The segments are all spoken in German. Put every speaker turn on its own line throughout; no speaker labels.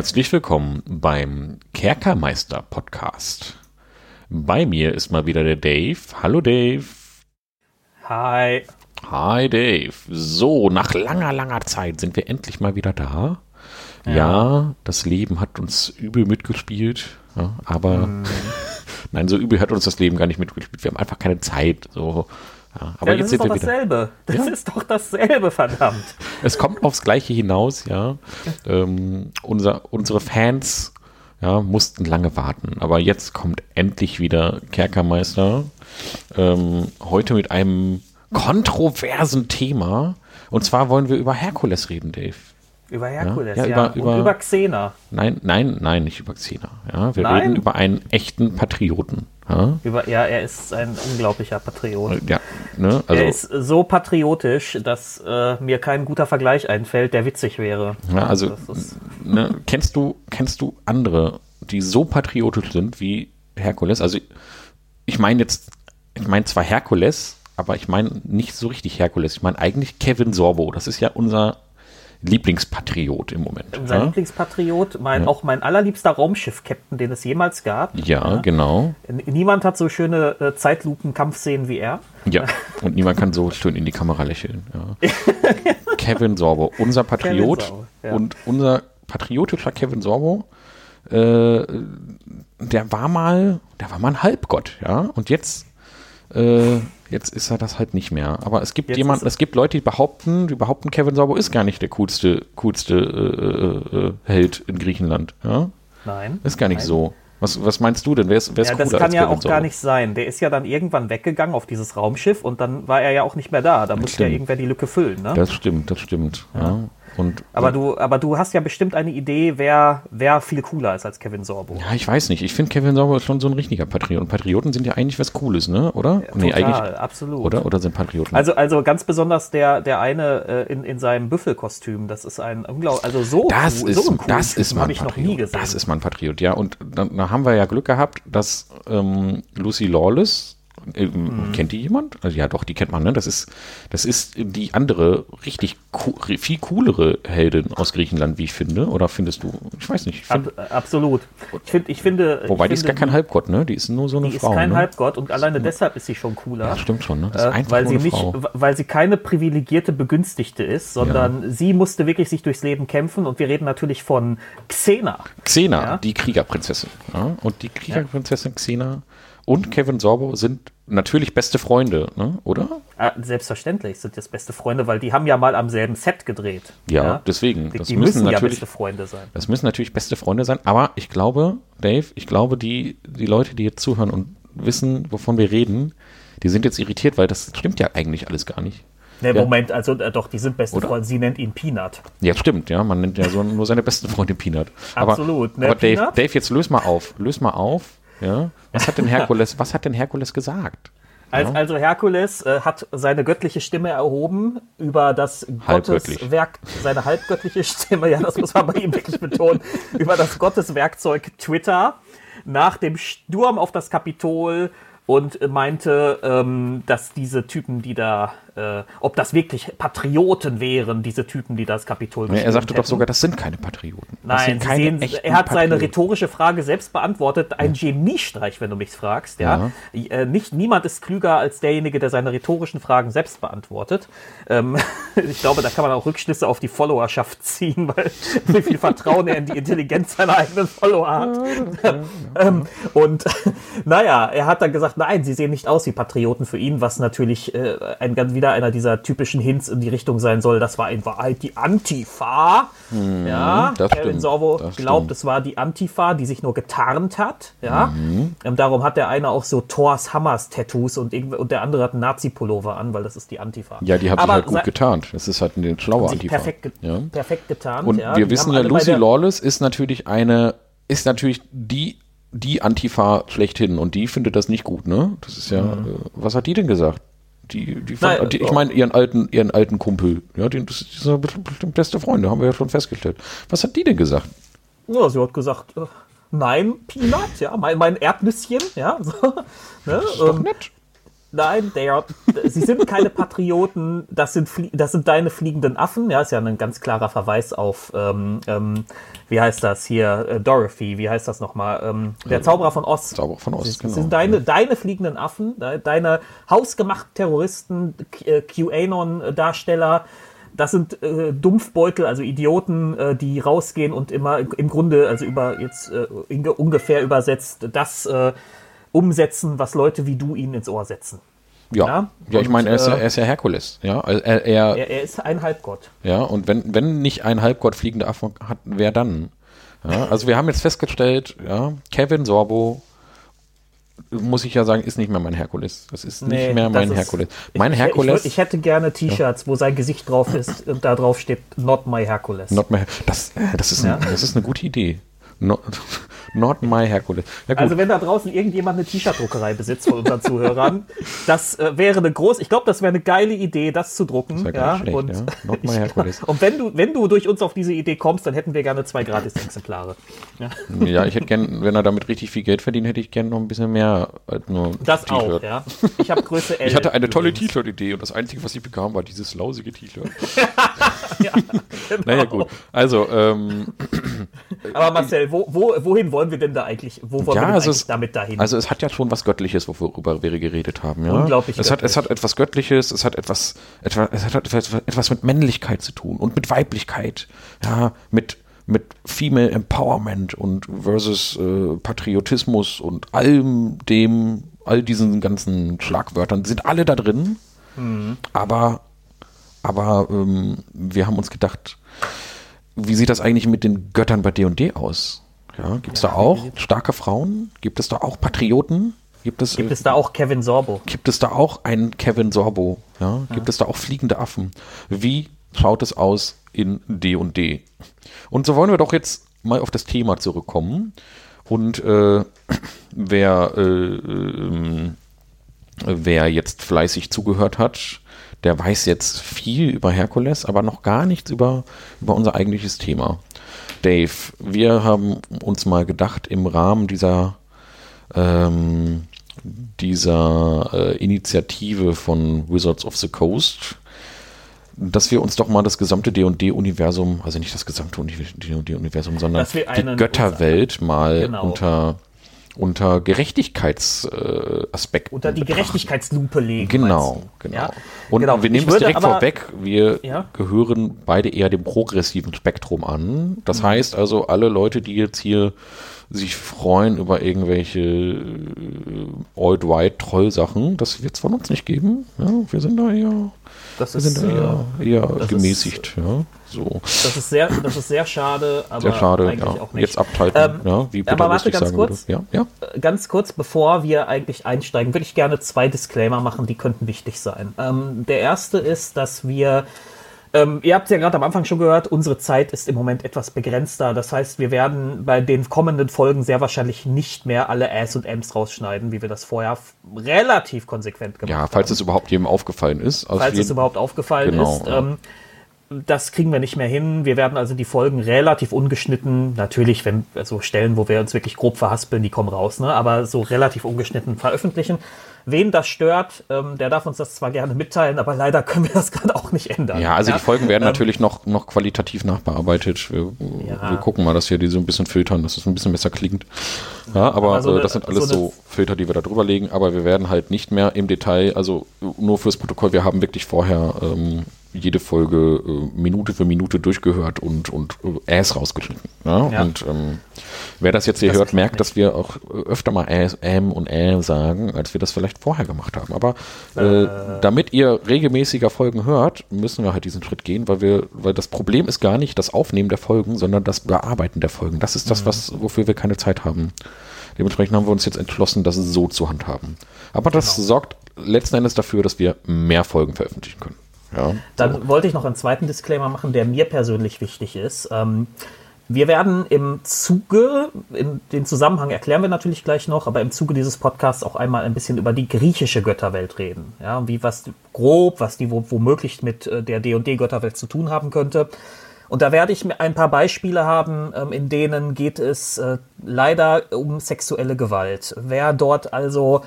Herzlich willkommen beim Kerkermeister Podcast. Bei mir ist mal wieder der Dave. Hallo Dave.
Hi.
Hi Dave. So, nach langer, langer Zeit sind wir endlich mal wieder da. Ja, ja das Leben hat uns übel mitgespielt, ja, aber mm. nein, so übel hat uns das Leben gar nicht mitgespielt. Wir haben einfach keine Zeit. So,
ja, aber ja, jetzt sind wir wieder. Dasselbe. Das ja. ist doch dasselbe, verdammt.
Es kommt aufs Gleiche hinaus, ja. ähm, unser, unsere Fans ja, mussten lange warten, aber jetzt kommt endlich wieder Kerkermeister. Ähm, heute mit einem kontroversen Thema. Und zwar wollen wir über Herkules reden, Dave.
Über Herkules, ja. ja, ja. Über, über, über Xena.
Nein, nein, nein, nicht über Xena. Ja, wir nein? reden über einen echten Patrioten.
Ja? Über, ja, er ist ein unglaublicher Patriot.
Ja, ne?
also, er ist so patriotisch, dass äh, mir kein guter Vergleich einfällt, der witzig wäre.
Ja, also, ne, kennst, du, kennst du andere, die so patriotisch sind wie Herkules? Also, ich meine jetzt, ich meine zwar Herkules, aber ich meine nicht so richtig Herkules. Ich meine eigentlich Kevin Sorbo. Das ist ja unser Lieblingspatriot im Moment.
Unser ja? Lieblingspatriot, mein, ja. auch mein allerliebster Raumschiff-Captain, den es jemals gab.
Ja, ja, genau.
Niemand hat so schöne äh, Zeitlupen-Kampfszenen wie er.
Ja, und niemand kann so schön in die Kamera lächeln. Kevin Sorbo, unser Patriot Sorbo, und unser patriotischer Kevin Sorbo, äh, der war mal, der war mal ein Halbgott, ja, und jetzt äh, Jetzt ist er das halt nicht mehr. Aber es gibt jemanden, es gibt Leute, die behaupten, die behaupten, Kevin Sorbo ist gar nicht der coolste, coolste äh, äh, äh Held in Griechenland. Ja?
Nein.
Ist gar nicht
nein.
so. Was, was meinst du denn? Wer ist, wer ist
ja, das kann ja auch gar nicht sein. Der ist ja dann irgendwann weggegangen auf dieses Raumschiff und dann war er ja auch nicht mehr da. Da musste ja irgendwer die Lücke füllen. Ne?
Das stimmt, das stimmt. Ja. ja. Und,
aber, du, aber du hast ja bestimmt eine Idee, wer, wer viel cooler ist als Kevin Sorbo.
Ja, ich weiß nicht. Ich finde Kevin Sorbo ist schon so ein richtiger Patriot. Und Patrioten sind ja eigentlich was Cooles, ne? Oder?
Ja, nee, total, absolut.
Oder? Oder sind Patrioten?
Also, also ganz besonders der, der eine äh, in, in seinem Büffelkostüm. Das ist ein unglaublich, also so,
das
cool,
ist,
so
ein das ist man ich noch nie gesehen. Das ist man Patriot, ja. Und dann, dann haben wir ja Glück gehabt, dass ähm, Lucy Lawless Mhm. Kennt die jemand? Also ja, doch, die kennt man, ne? Das ist, das ist die andere, richtig co viel coolere Heldin aus Griechenland, wie ich finde. Oder findest du? Ich weiß nicht. Ich
find, Ab, absolut. Ich, find, ich finde.
Wobei
ich
die ist gar kein Halbgott, ne? Die ist nur so eine
die
Frau. Die
ist kein
ne?
Halbgott und alleine deshalb ist sie schon cooler.
Ja, stimmt schon, ne?
Ist äh, weil sie nicht, weil sie keine privilegierte Begünstigte ist, sondern ja. sie musste wirklich sich durchs Leben kämpfen und wir reden natürlich von Xena.
Xena, ja? die Kriegerprinzessin. Ja? Und die Kriegerprinzessin Xena und Kevin Sorbo sind natürlich beste Freunde, ne? oder?
Ah, selbstverständlich sind das beste Freunde, weil die haben ja mal am selben Set gedreht.
Ja, ja? deswegen.
Die, das die müssen, müssen ja beste Freunde sein.
Das müssen natürlich beste Freunde sein, aber ich glaube, Dave, ich glaube, die, die Leute, die jetzt zuhören und wissen, wovon wir reden, die sind jetzt irritiert, weil das stimmt ja eigentlich alles gar nicht.
Ne, ja. Moment, also äh, doch, die sind beste Oder? Freunde. Sie nennt ihn Peanut.
Ja, stimmt, ja. Man nennt ja so nur seine besten Freundin Peanut.
Aber, Absolut.
Ne, aber Dave, Dave, jetzt löse mal auf. Löse mal auf. Ja? Was hat denn Herkules, was hat denn Herkules gesagt?
Als, ja. Also Herkules äh, hat seine göttliche Stimme erhoben über das Gotteswerk, seine halbgöttliche Stimme, ja, das muss man bei ihm wirklich betonen, über das Gotteswerkzeug Twitter nach dem Sturm auf das Kapitol und meinte, ähm, dass diese Typen, die da äh, ob das wirklich Patrioten wären, diese Typen, die das Kapitol
ja, Er sagte hätten. doch sogar, das sind keine Patrioten.
Nein, sehen, er hat seine rhetorische Frage selbst beantwortet. Ein ja. Geniestreich, wenn du mich fragst. Ja? ja. Äh, nicht, niemand ist klüger als derjenige, der seine rhetorischen Fragen selbst beantwortet. Ähm, ich glaube, da kann man auch Rückschlüsse auf die Followerschaft ziehen, weil wie viel Vertrauen er in die Intelligenz seiner eigenen Follower hat. ähm, und naja, er hat dann gesagt, nein, sie sehen nicht aus wie Patrioten für ihn, was natürlich äh, ein wieder einer dieser typischen Hints in die Richtung sein soll, das war in Wahrheit die Antifa.
Mhm, ja, das
Kevin
stimmt,
Sorbo das glaubt, stimmt. es war die Antifa, die sich nur getarnt hat. Ja, mhm. ähm, darum hat der eine auch so Thors Hammers Tattoos und, und der andere hat einen Nazi-Pullover an, weil das ist die Antifa.
Ja, die haben sich halt gut getarnt. Das ist halt eine schlaue Antifa.
Perfekt, ge ja. perfekt getarnt.
Und ja. wir die wissen ja, Lucy Lawless ist natürlich eine, ist natürlich die die Antifa schlechthin und die findet das nicht gut, ne? Das ist ja, mhm. äh, was hat die denn gesagt? Die, die, Nein, die ich meine ihren alten, ihren alten Kumpel, ja, die, das sind bestimmt beste Freunde, haben wir ja schon festgestellt. Was hat die denn gesagt?
Ja, sie hat gesagt, äh, nein, Peanut, ja, mein, mein Erdnüsschen, ja, so,
ne, das ist ähm, doch nett.
Nein, are, sie sind keine Patrioten, das sind, das sind deine fliegenden Affen. Ja, ist ja ein ganz klarer Verweis auf, ähm, ähm, wie heißt das hier, äh, Dorothy, wie heißt das nochmal? Ähm, der Zauberer von Ost.
Zauberer von Ost,
das genau. sind deine, ja. deine fliegenden Affen, deine hausgemachten Terroristen, äh, QAnon-Darsteller. Das sind äh, Dumpfbeutel, also Idioten, äh, die rausgehen und immer im Grunde, also über jetzt äh, ungefähr übersetzt, das äh, umsetzen, was Leute wie du ihnen ins Ohr setzen.
Ja, ja, ja ich meine, er, äh, er, ist ja Herkules. Ja,
er, er, er, er, ist ein Halbgott.
Ja, und wenn, wenn nicht ein Halbgott fliegende Affen hat, wer dann? Ja, also wir haben jetzt festgestellt, ja, Kevin Sorbo muss ich ja sagen, ist nicht mehr mein Herkules. Das ist nee, nicht mehr mein Herkules. Mein
ich,
Herkules.
Ich, ich, hätte gerne T-Shirts, ja. wo sein Gesicht drauf ist und da drauf steht Not my Herkules.
Not my, das, das, ist, ein, das ist eine gute Idee. Not, not my Herkules.
Ja, also wenn da draußen irgendjemand eine T-Shirt-Druckerei besitzt von unseren Zuhörern, das äh, wäre eine große, ich glaube, das wäre eine geile Idee, das zu drucken. Das ja, schlecht, und, ja. Not my Herkules. und wenn du, wenn du durch uns auf diese Idee kommst, dann hätten wir gerne zwei Gratis-Exemplare.
Ja. ja, ich hätte gern, wenn er damit richtig viel Geld verdient, hätte ich gerne noch ein bisschen mehr als nur
Das auch, ja.
Ich habe Größe L. Ich hatte eine tolle T-Shirt-Idee und das Einzige, was ich bekam, war dieses lausige T-Shirt. ja, genau. Naja, gut. Also, ähm,
Aber Marcel, wo, wo, wohin wollen wir denn da eigentlich, wo wollen
ja,
wir
also es,
damit dahin?
Also es hat ja schon was Göttliches, worüber wir geredet haben. Ja?
Unglaublich
es hat, es hat etwas Göttliches, es hat etwas, etwas, es hat etwas, etwas mit Männlichkeit zu tun und mit Weiblichkeit, ja, mit mit Female Empowerment und versus äh, Patriotismus und allem dem, all diesen ganzen Schlagwörtern sind alle da drin. Mhm. Aber, aber ähm, wir haben uns gedacht, wie sieht das eigentlich mit den Göttern bei D&D aus? Ja, gibt es ja, da auch starke Frauen? Gibt es da auch Patrioten?
Gibt es, gibt es da auch Kevin Sorbo?
Gibt es da auch einen Kevin Sorbo? Ja? Gibt es da auch fliegende Affen? Wie schaut es aus in D&D? Und so wollen wir doch jetzt mal auf das Thema zurückkommen. Und äh, wer, äh, äh, wer jetzt fleißig zugehört hat, der weiß jetzt viel über Herkules, aber noch gar nichts über, über unser eigentliches Thema. Dave, wir haben uns mal gedacht, im Rahmen dieser, ähm, dieser äh, Initiative von Wizards of the Coast, dass wir uns doch mal das gesamte D&D-Universum, also nicht das gesamte D&D-Universum, sondern die Götterwelt mal genau. unter unter Gerechtigkeitsaspekten.
Äh, unter die Gerechtigkeitslupe legen.
Genau, genau. Ja? Und genau. wir nehmen es direkt vorweg, wir ja? gehören beide eher dem progressiven Spektrum an. Das mhm. heißt also, alle Leute, die jetzt hier sich freuen über irgendwelche äh, Old-White-Troll-Sachen, das wird es von uns nicht geben. Ja, wir sind da eher,
das
wir
ist,
sind da eher, eher gemäßigt. Ist, ja. So.
Das ist sehr, das ist sehr schade, aber
sehr schade, eigentlich ja. auch nicht. Jetzt abhalten, ähm, ja,
wie Peter aber warte, ganz kurz,
ja, ja.
Äh, ganz kurz, bevor wir eigentlich einsteigen, würde ich gerne zwei Disclaimer machen, die könnten wichtig sein. Ähm, der erste ist, dass wir ähm, ihr habt es ja gerade am Anfang schon gehört, unsere Zeit ist im Moment etwas begrenzter. Das heißt, wir werden bei den kommenden Folgen sehr wahrscheinlich nicht mehr alle Äs und Ms rausschneiden, wie wir das vorher relativ konsequent gemacht haben. Ja,
falls haben. es überhaupt jedem aufgefallen ist.
falls es überhaupt aufgefallen genau, ist. Ja. Ähm, das kriegen wir nicht mehr hin. Wir werden also die Folgen relativ ungeschnitten, natürlich, wenn so also Stellen, wo wir uns wirklich grob verhaspeln, die kommen raus, ne? aber so relativ ungeschnitten veröffentlichen. Wen das stört, ähm, der darf uns das zwar gerne mitteilen, aber leider können wir das gerade auch nicht ändern.
Ja, also ja? die Folgen werden ähm, natürlich noch, noch qualitativ nachbearbeitet. Wir, ja. wir, gucken mal, dass wir die so ein bisschen filtern, dass es ein bisschen besser klingt. Ja, aber, aber so äh, das sind alles so, so, Filter, die wir da drüber legen, aber wir werden halt nicht mehr im Detail, also nur fürs Protokoll, wir haben wirklich vorher ähm, jede Folge äh, Minute für Minute durchgehört und, und äh, Äs rausgeschnitten. Ja? ja. Und ähm, wer das jetzt hier das hört, merkt, nicht. dass wir auch öfter mal Äs, Äm und Ä sagen, als wir das vielleicht vorher gemacht haben. Aber äh, äh. damit ihr regelmäßiger Folgen hört, müssen wir halt diesen Schritt gehen, weil wir, weil das Problem ist gar nicht das Aufnehmen der Folgen, sondern das Bearbeiten der Folgen. Das ist das, mhm. was, wofür wir keine Zeit haben. Dementsprechend haben wir uns jetzt entschlossen, das so zu handhaben. Aber das genau. sorgt letzten Endes dafür, dass wir mehr Folgen veröffentlichen können. Ja,
Dann wollte ich noch einen zweiten Disclaimer machen, der mir persönlich wichtig ist. Ähm, wir werden im Zuge, in den Zusammenhang erklären wir natürlich gleich noch, aber im Zuge dieses Podcasts auch einmal ein bisschen über die griechische Götterwelt reden. Ja, wie was grob, was die womöglich mit äh, der D&D-Götterwelt zu tun haben könnte. Und da werde ich ein paar Beispiele haben, ähm, in denen geht es äh, leider um sexuelle Gewalt. Wer dort also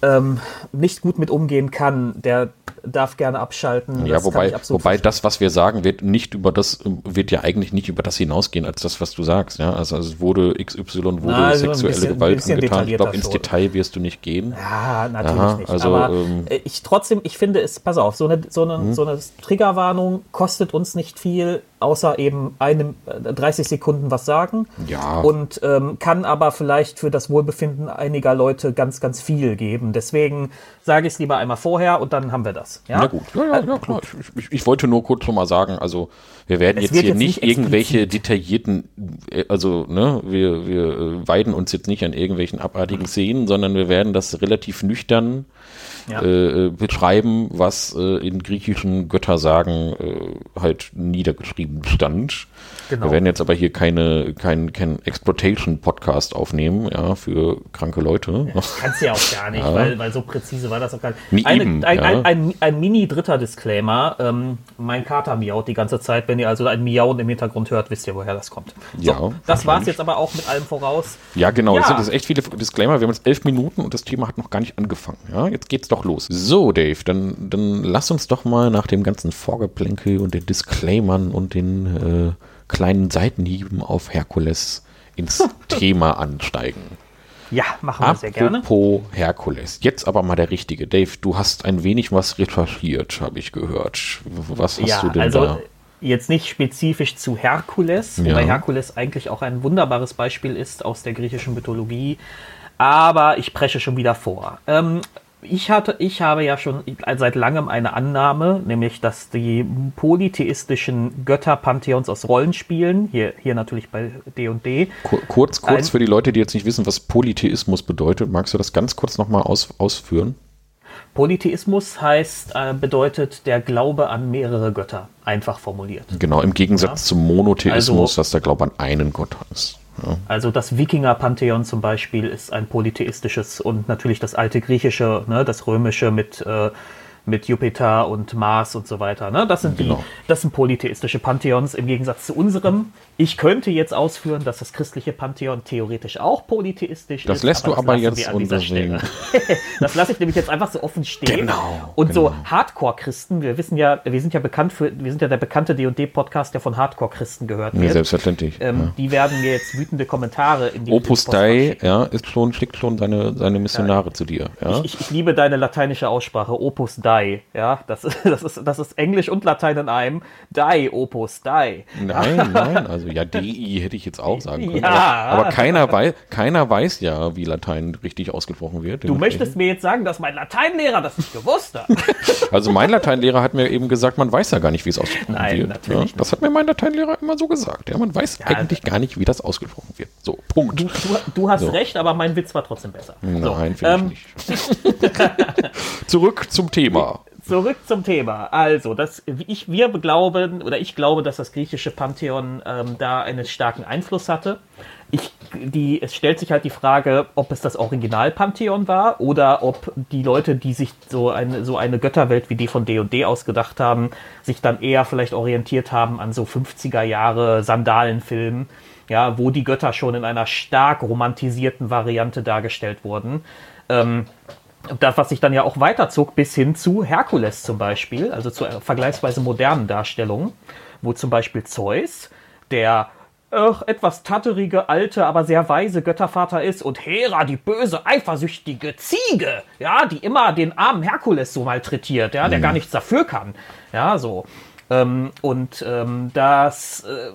ähm, nicht gut mit umgehen kann, der darf gerne abschalten.
Ja, das wobei, wobei das, was wir sagen, wird nicht über das, wird ja eigentlich nicht über das hinausgehen, als das, was du sagst. Ja, also, also es wurde XY, wurde Na, also sexuelle bisschen, Gewalt angetan. Ich glaube, ins schon. Detail wirst du nicht gehen.
Ja, natürlich Aha, nicht. Also, Aber ähm, äh, ich trotzdem, ich finde es, pass auf, so eine, so eine, hm? so eine Triggerwarnung kostet uns nicht viel außer eben einem 30 äh, Sekunden was sagen.
Ja.
Und ähm, kann aber vielleicht für das Wohlbefinden einiger Leute ganz, ganz viel geben. Deswegen sage ich es lieber einmal vorher und dann haben wir das. Ja,
ja gut. Ja, ja, ja klar. Ich, ich, ich, wollte nur kurz noch mal sagen, also wir werden jetzt hier jetzt nicht, nicht irgendwelche detaillierten, äh, also ne, wir, wir äh, weiden uns jetzt nicht an irgendwelchen abartigen Szenen, sondern wir werden das relativ nüchtern ja. äh, beschreiben, was äh, in griechischen Göttersagen äh, halt niedergeschrieben stand. Genau. Wir werden jetzt aber hier keine, kein, kein Exploitation-Podcast aufnehmen, ja, für kranke Leute.
Ja, kannst du ja auch gar nicht, ja. weil, weil so präzise war das auch gar nicht. Eine, eben, ein, ja. ein, ein, ein, mini-dritter Disclaimer. Ähm, mein Kater miaut die ganze Zeit. Wenn ihr also ein Miauen im Hintergrund hört, wisst ihr, woher das kommt. So, ja, das war es jetzt aber auch mit allem voraus.
Ja, genau. Ja. Das sind jetzt echt viele Disclaimer. Wir haben jetzt elf Minuten und das Thema hat noch gar nicht angefangen. Ja, jetzt geht's doch los. So, Dave, dann, dann lass uns doch mal nach dem ganzen Vorgeplänkel und den Disclaimern und den äh, kleinen Seitenhieben auf Herkules ins Thema ansteigen.
Ja, machen wir Apropos sehr gerne.
Apropos Herkules. Jetzt aber mal der richtige. Dave, du hast ein wenig was recherchiert, habe ich gehört. Was hast ja, du denn also, da?
Jetzt nicht spezifisch zu Herkules, ja. wobei Herkules eigentlich auch ein wunderbares Beispiel ist aus der griechischen Mythologie. Aber ich presche schon wieder vor. Ähm, ich hatte, ich habe ja schon seit langem eine Annahme, nämlich dass die polytheistischen Götterpantheons aus Rollenspielen, hier, hier natürlich bei D&D.
Kurz, kurz für die Leute, die jetzt nicht wissen, was Polytheismus bedeutet, magst du das ganz kurz nochmal aus, ausführen?
Polytheismus heißt, äh, bedeutet der Glaube an mehrere Götter, einfach formuliert.
Genau, im Gegensatz ja. zum Monotheismus, also, dass der Glaube an einen Gott ist.
Also das Wikinger-Pantheon zum Beispiel ist ein polytheistisches und natürlich das alte Griechische, ne, das Römische mit äh, mit Jupiter und Mars und so weiter. Ne? Das sind genau. die, das sind polytheistische Pantheons im Gegensatz zu unserem. Ich könnte jetzt ausführen, dass das christliche Pantheon theoretisch auch polytheistisch
das ist. Lässt aber das lässt du aber jetzt
untersehen. das lasse ich nämlich jetzt einfach so offen stehen.
Genau.
Und
genau.
so Hardcore-Christen, wir wissen ja, wir sind ja bekannt für, wir sind ja der bekannte D&D-Podcast, der von Hardcore-Christen gehört wird.
Ja, selbstverständlich.
Ähm, ja. Die werden mir jetzt wütende Kommentare in
die Opus Dei, ja, ist schon, schickt schon seine, seine Missionare ja. zu dir. Ja?
Ich, ich, ich liebe deine lateinische Aussprache, Opus Dei. Die, ja, das, das, ist, das ist Englisch und Latein in einem. Die, Opus, Die.
Nein, nein, also ja, DI hätte ich jetzt auch sagen können. Ja, aber, aber keiner, weiß, keiner weiß ja, wie Latein richtig ausgesprochen wird.
Du möchtest mir jetzt sagen, dass mein Lateinlehrer das nicht gewusst hat.
also mein Lateinlehrer hat mir eben gesagt, man weiß ja gar nicht, wie es ausgesprochen nein, wird. Natürlich ja, das hat mir mein Lateinlehrer immer so gesagt. Ja, man weiß ja, eigentlich gar nicht, wie das ausgesprochen wird. So, Punkt.
Du, du, du hast so. recht, aber mein Witz war trotzdem besser.
Nein, so, finde ähm, ich nicht. Zurück zum Thema.
Zurück zum Thema. Also, das, ich, wir glauben, oder ich glaube, dass das griechische Pantheon ähm, da einen starken Einfluss hatte. Ich, die, es stellt sich halt die Frage, ob es das Original-Pantheon war oder ob die Leute, die sich so eine, so eine Götterwelt wie die von D&D ausgedacht haben, sich dann eher vielleicht orientiert haben an so 50er Jahre Sandalenfilmen, ja, wo die Götter schon in einer stark romantisierten Variante dargestellt wurden. Ähm, das, was sich dann ja auch weiterzog bis hin zu Herkules zum Beispiel, also zu vergleichsweise modernen Darstellungen, wo zum Beispiel Zeus, der äh, etwas tatterige, alte, aber sehr weise Göttervater ist und Hera, die böse, eifersüchtige Ziege, ja, die immer den armen Herkules so malträtiert, ja, der mhm. gar nichts dafür kann, ja, so. Ähm, und ähm, das äh,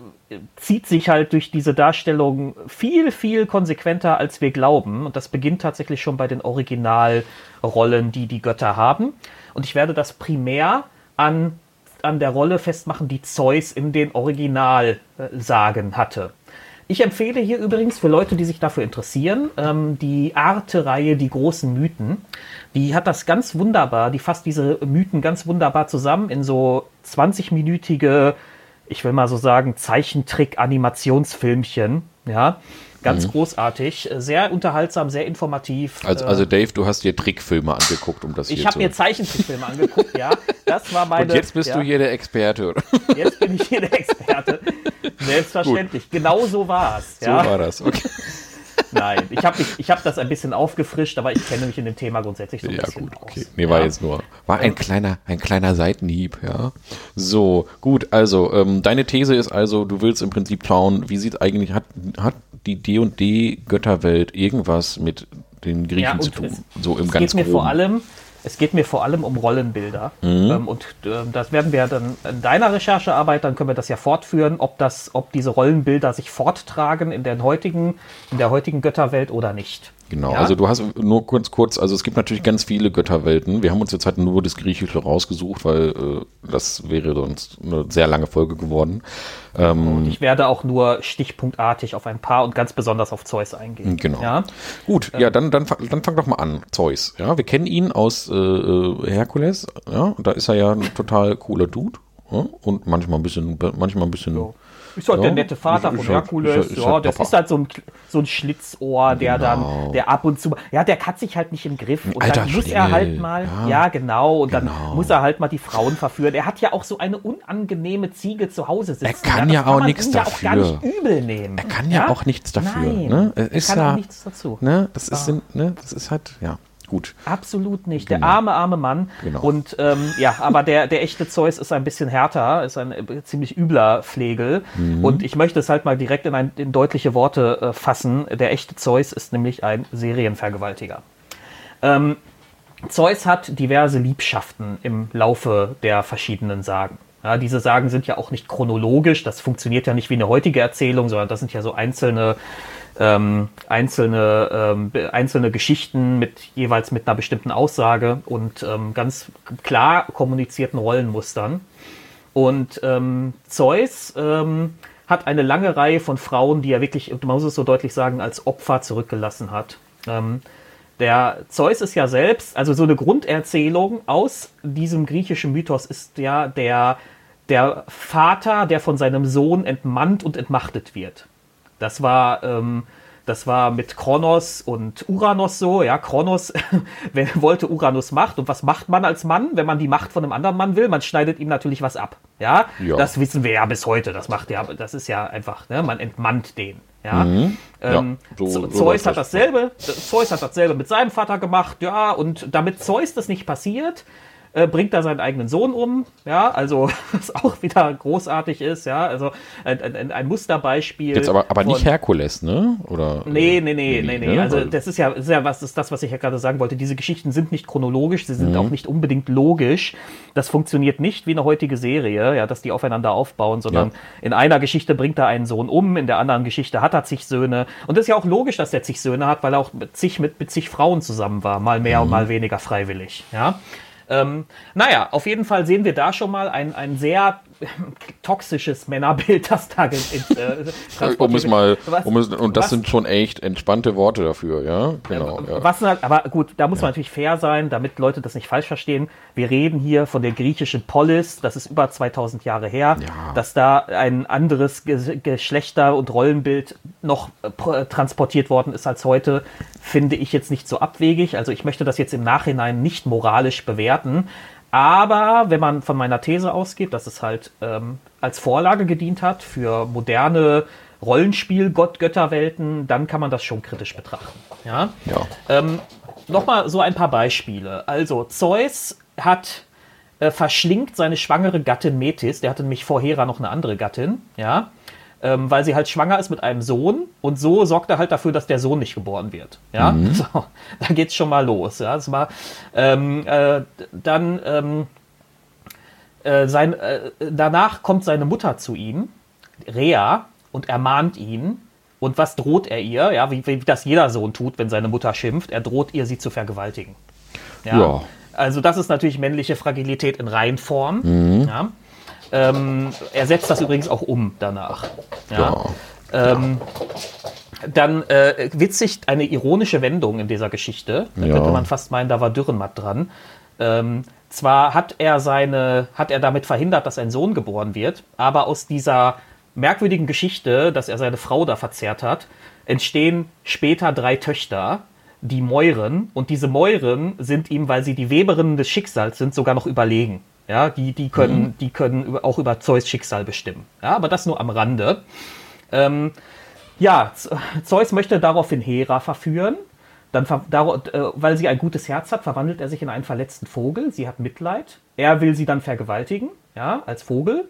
zieht sich halt durch diese Darstellung viel, viel konsequenter, als wir glauben. Und das beginnt tatsächlich schon bei den Originalrollen, die die Götter haben. Und ich werde das primär an, an der Rolle festmachen, die Zeus in den Originalsagen hatte. Ich empfehle hier übrigens für Leute, die sich dafür interessieren, ähm, die Arte-Reihe Die großen Mythen. Die hat das ganz wunderbar, die fasst diese Mythen ganz wunderbar zusammen in so 20-minütige, ich will mal so sagen, Zeichentrick-Animationsfilmchen. Ja, ganz mhm. großartig, sehr unterhaltsam, sehr informativ.
Also, also Dave, du hast dir Trickfilme angeguckt, um das
ich hier. Ich habe mir Zeichentrickfilme angeguckt, ja. Das war meine...
Und jetzt bist
ja.
du hier der Experte, oder?
Jetzt bin ich hier der Experte. Selbstverständlich. Gut. Genau so war es.
Ja. So war das, okay.
Nein, ich habe hab das ein bisschen aufgefrischt, aber ich kenne mich in dem Thema grundsätzlich so ein
ja,
bisschen
gut, okay. Nee, war ja. jetzt nur, war ein kleiner, ein kleiner Seitenhieb, ja. So, gut, also, ähm, deine These ist also, du willst im Prinzip schauen, wie sieht eigentlich, hat, hat die D&D Götterwelt irgendwas mit den Griechen ja, zu tun?
Es, so im es ganz geht mir vor allem, es geht mir vor allem um Rollenbilder. Mhm. Ähm, und äh, das werden wir dann in deiner Recherchearbeit, dann können wir das ja fortführen, ob, das, ob diese Rollenbilder sich forttragen in der heutigen, in der heutigen Götterwelt oder nicht.
Genau, ja? also du hast nur kurz, kurz, also es gibt natürlich ganz viele Götterwelten. Wir haben uns jetzt halt nur das Griechische rausgesucht, weil äh, das wäre sonst eine sehr lange Folge geworden.
Ähm, und ich werde auch nur stichpunktartig auf ein paar und ganz besonders auf Zeus eingehen.
Genau. Ja? Gut, ähm, ja, dann, dann, dann fang doch mal an, Zeus. Ja, wir kennen ihn aus äh, äh Herkules, ja, da ist er ja ein total cooler Dude. Ja? Und manchmal ein bisschen, manchmal ein bisschen. So
ist halt ja, der nette Vater von Herkules. Halt, ist, ja, halt das ist halt so ein, so ein Schlitzohr, der genau. dann, der ab und zu, ja, der hat sich halt nicht im Griff. Und Alter dann muss Schlingel. er halt mal, ja, ja genau, und genau. dann muss er halt mal die Frauen verführen. Er hat ja auch so eine unangenehme Ziege zu Hause sitzen.
Er kann ja, auch nichts dafür.
Ja auch gar nicht übel nehmen.
Er kann ja, auch nichts dafür. Nein,
ne? er ist kann ja, auch nichts dazu.
Ne? Das, ist, ne? das ist halt, ja. Gut.
Absolut nicht. Der genau. arme, arme Mann. Genau. Und ähm, ja, aber der, der echte Zeus ist ein bisschen härter, ist ein äh, ziemlich übler Pflegel. Mhm. Und ich möchte es halt mal direkt in, ein, in deutliche Worte äh, fassen. Der echte Zeus ist nämlich ein Serienvergewaltiger. Ähm, Zeus hat diverse Liebschaften im Laufe der verschiedenen Sagen. Ja, diese Sagen sind ja auch nicht chronologisch, das funktioniert ja nicht wie eine heutige Erzählung, sondern das sind ja so einzelne ähm, einzelne, ähm, einzelne Geschichten mit jeweils mit einer bestimmten Aussage und ähm, ganz klar kommunizierten Rollenmustern. Und ähm, Zeus ähm, hat eine lange Reihe von Frauen, die er wirklich, man muss es so deutlich sagen, als Opfer zurückgelassen hat. Ähm, der Zeus ist ja selbst, also so eine Grunderzählung aus diesem griechischen Mythos ist ja der, der Vater, der von seinem Sohn entmannt und entmachtet wird. Das war, ähm, das war mit Kronos und Uranus so. Ja, Kronos wollte Uranus Macht. Und was macht man als Mann, wenn man die Macht von einem anderen Mann will? Man schneidet ihm natürlich was ab. Ja, ja. das wissen wir ja bis heute. Das macht ja, das ist ja einfach, ne? man entmannt den. Ja, mhm. ähm, ja so, Zeus so hat dasselbe. Zeus hat dasselbe mit seinem Vater gemacht. Ja, und damit Zeus das nicht passiert, äh, bringt da seinen eigenen Sohn um, ja, also was auch wieder großartig ist, ja, also ein, ein, ein Musterbeispiel.
Jetzt aber, aber von, nicht Herkules, ne? Oder?
Nee, nee, nee, nee, nee. Ne? Also das ist ja, ist ja was, ist das, was ich ja gerade sagen wollte. Diese Geschichten sind nicht chronologisch, sie sind mhm. auch nicht unbedingt logisch. Das funktioniert nicht wie eine heutige Serie, ja, dass die aufeinander aufbauen, sondern ja. in einer Geschichte bringt er einen Sohn um, in der anderen Geschichte hat er zig Söhne. Und das ist ja auch logisch, dass er zig Söhne hat, weil er auch mit zig, mit, mit zig Frauen zusammen war, mal mehr mhm. und mal weniger freiwillig, ja. Ähm, naja, auf jeden Fall sehen wir da schon mal ein, ein sehr toxisches Männerbild, das da äh,
um es mal, um es, Und das was, sind schon echt entspannte Worte dafür, ja?
Genau. Äh, ja. Was halt, aber gut, da muss ja. man natürlich fair sein, damit Leute das nicht falsch verstehen. Wir reden hier von der griechischen Polis, das ist über 2000 Jahre her, ja. dass da ein anderes Ge Geschlechter- und Rollenbild noch äh, transportiert worden ist als heute, finde ich jetzt nicht so abwegig. Also ich möchte das jetzt im Nachhinein nicht moralisch bewerten. Aber wenn man von meiner These ausgeht, dass es halt ähm, als Vorlage gedient hat für moderne Rollenspiel-Gott-Götterwelten, dann kann man das schon kritisch betrachten. Ja. ja. Ähm, Nochmal so ein paar Beispiele. Also Zeus hat äh, verschlingt seine schwangere Gattin Metis. Der hatte nämlich vor Hera noch eine andere Gattin. Ja ähm, weil sie halt schwanger ist mit einem Sohn und so sorgt er halt dafür, dass der Sohn nicht geboren wird. Ja, mhm. so, da geht's schon mal los. Ja, das war ähm, äh, dann ähm, äh, sein, äh, danach kommt seine Mutter zu ihm, Rea, und ermahnt ihn. Und was droht er ihr? Ja, wie, wie das jeder Sohn tut, wenn seine Mutter schimpft. Er droht ihr, sie zu vergewaltigen. Ja. ja. Also das ist natürlich männliche Fragilität in Reinform. Mhm. Ja. Ähm, er setzt das übrigens auch um danach. Ja. ja. Ähm, dann äh, witzig eine ironische Wendung in dieser Geschichte. Da ja. könnte man fast meinen, da war Dürrenmatt dran. Ähm, zwar hat er seine, hat er damit verhindert, dass ein Sohn geboren wird, aber aus dieser merkwürdigen Geschichte, dass er seine Frau da verzehrt hat, entstehen später drei Töchter, die Mäuren. Und diese Mäuren sind ihm, weil sie die Weberinnen des Schicksals sind, sogar noch überlegen. Ja, die, die können, mhm. die können auch über Zeus Schicksal bestimmen. Ja, aber das nur am Rande. Ähm, ja, Zeus möchte daraufhin Hera verführen. Dann, äh, weil sie ein gutes Herz hat, verwandelt er sich in einen verletzten Vogel. Sie hat Mitleid. Er will sie dann vergewaltigen, ja, als Vogel.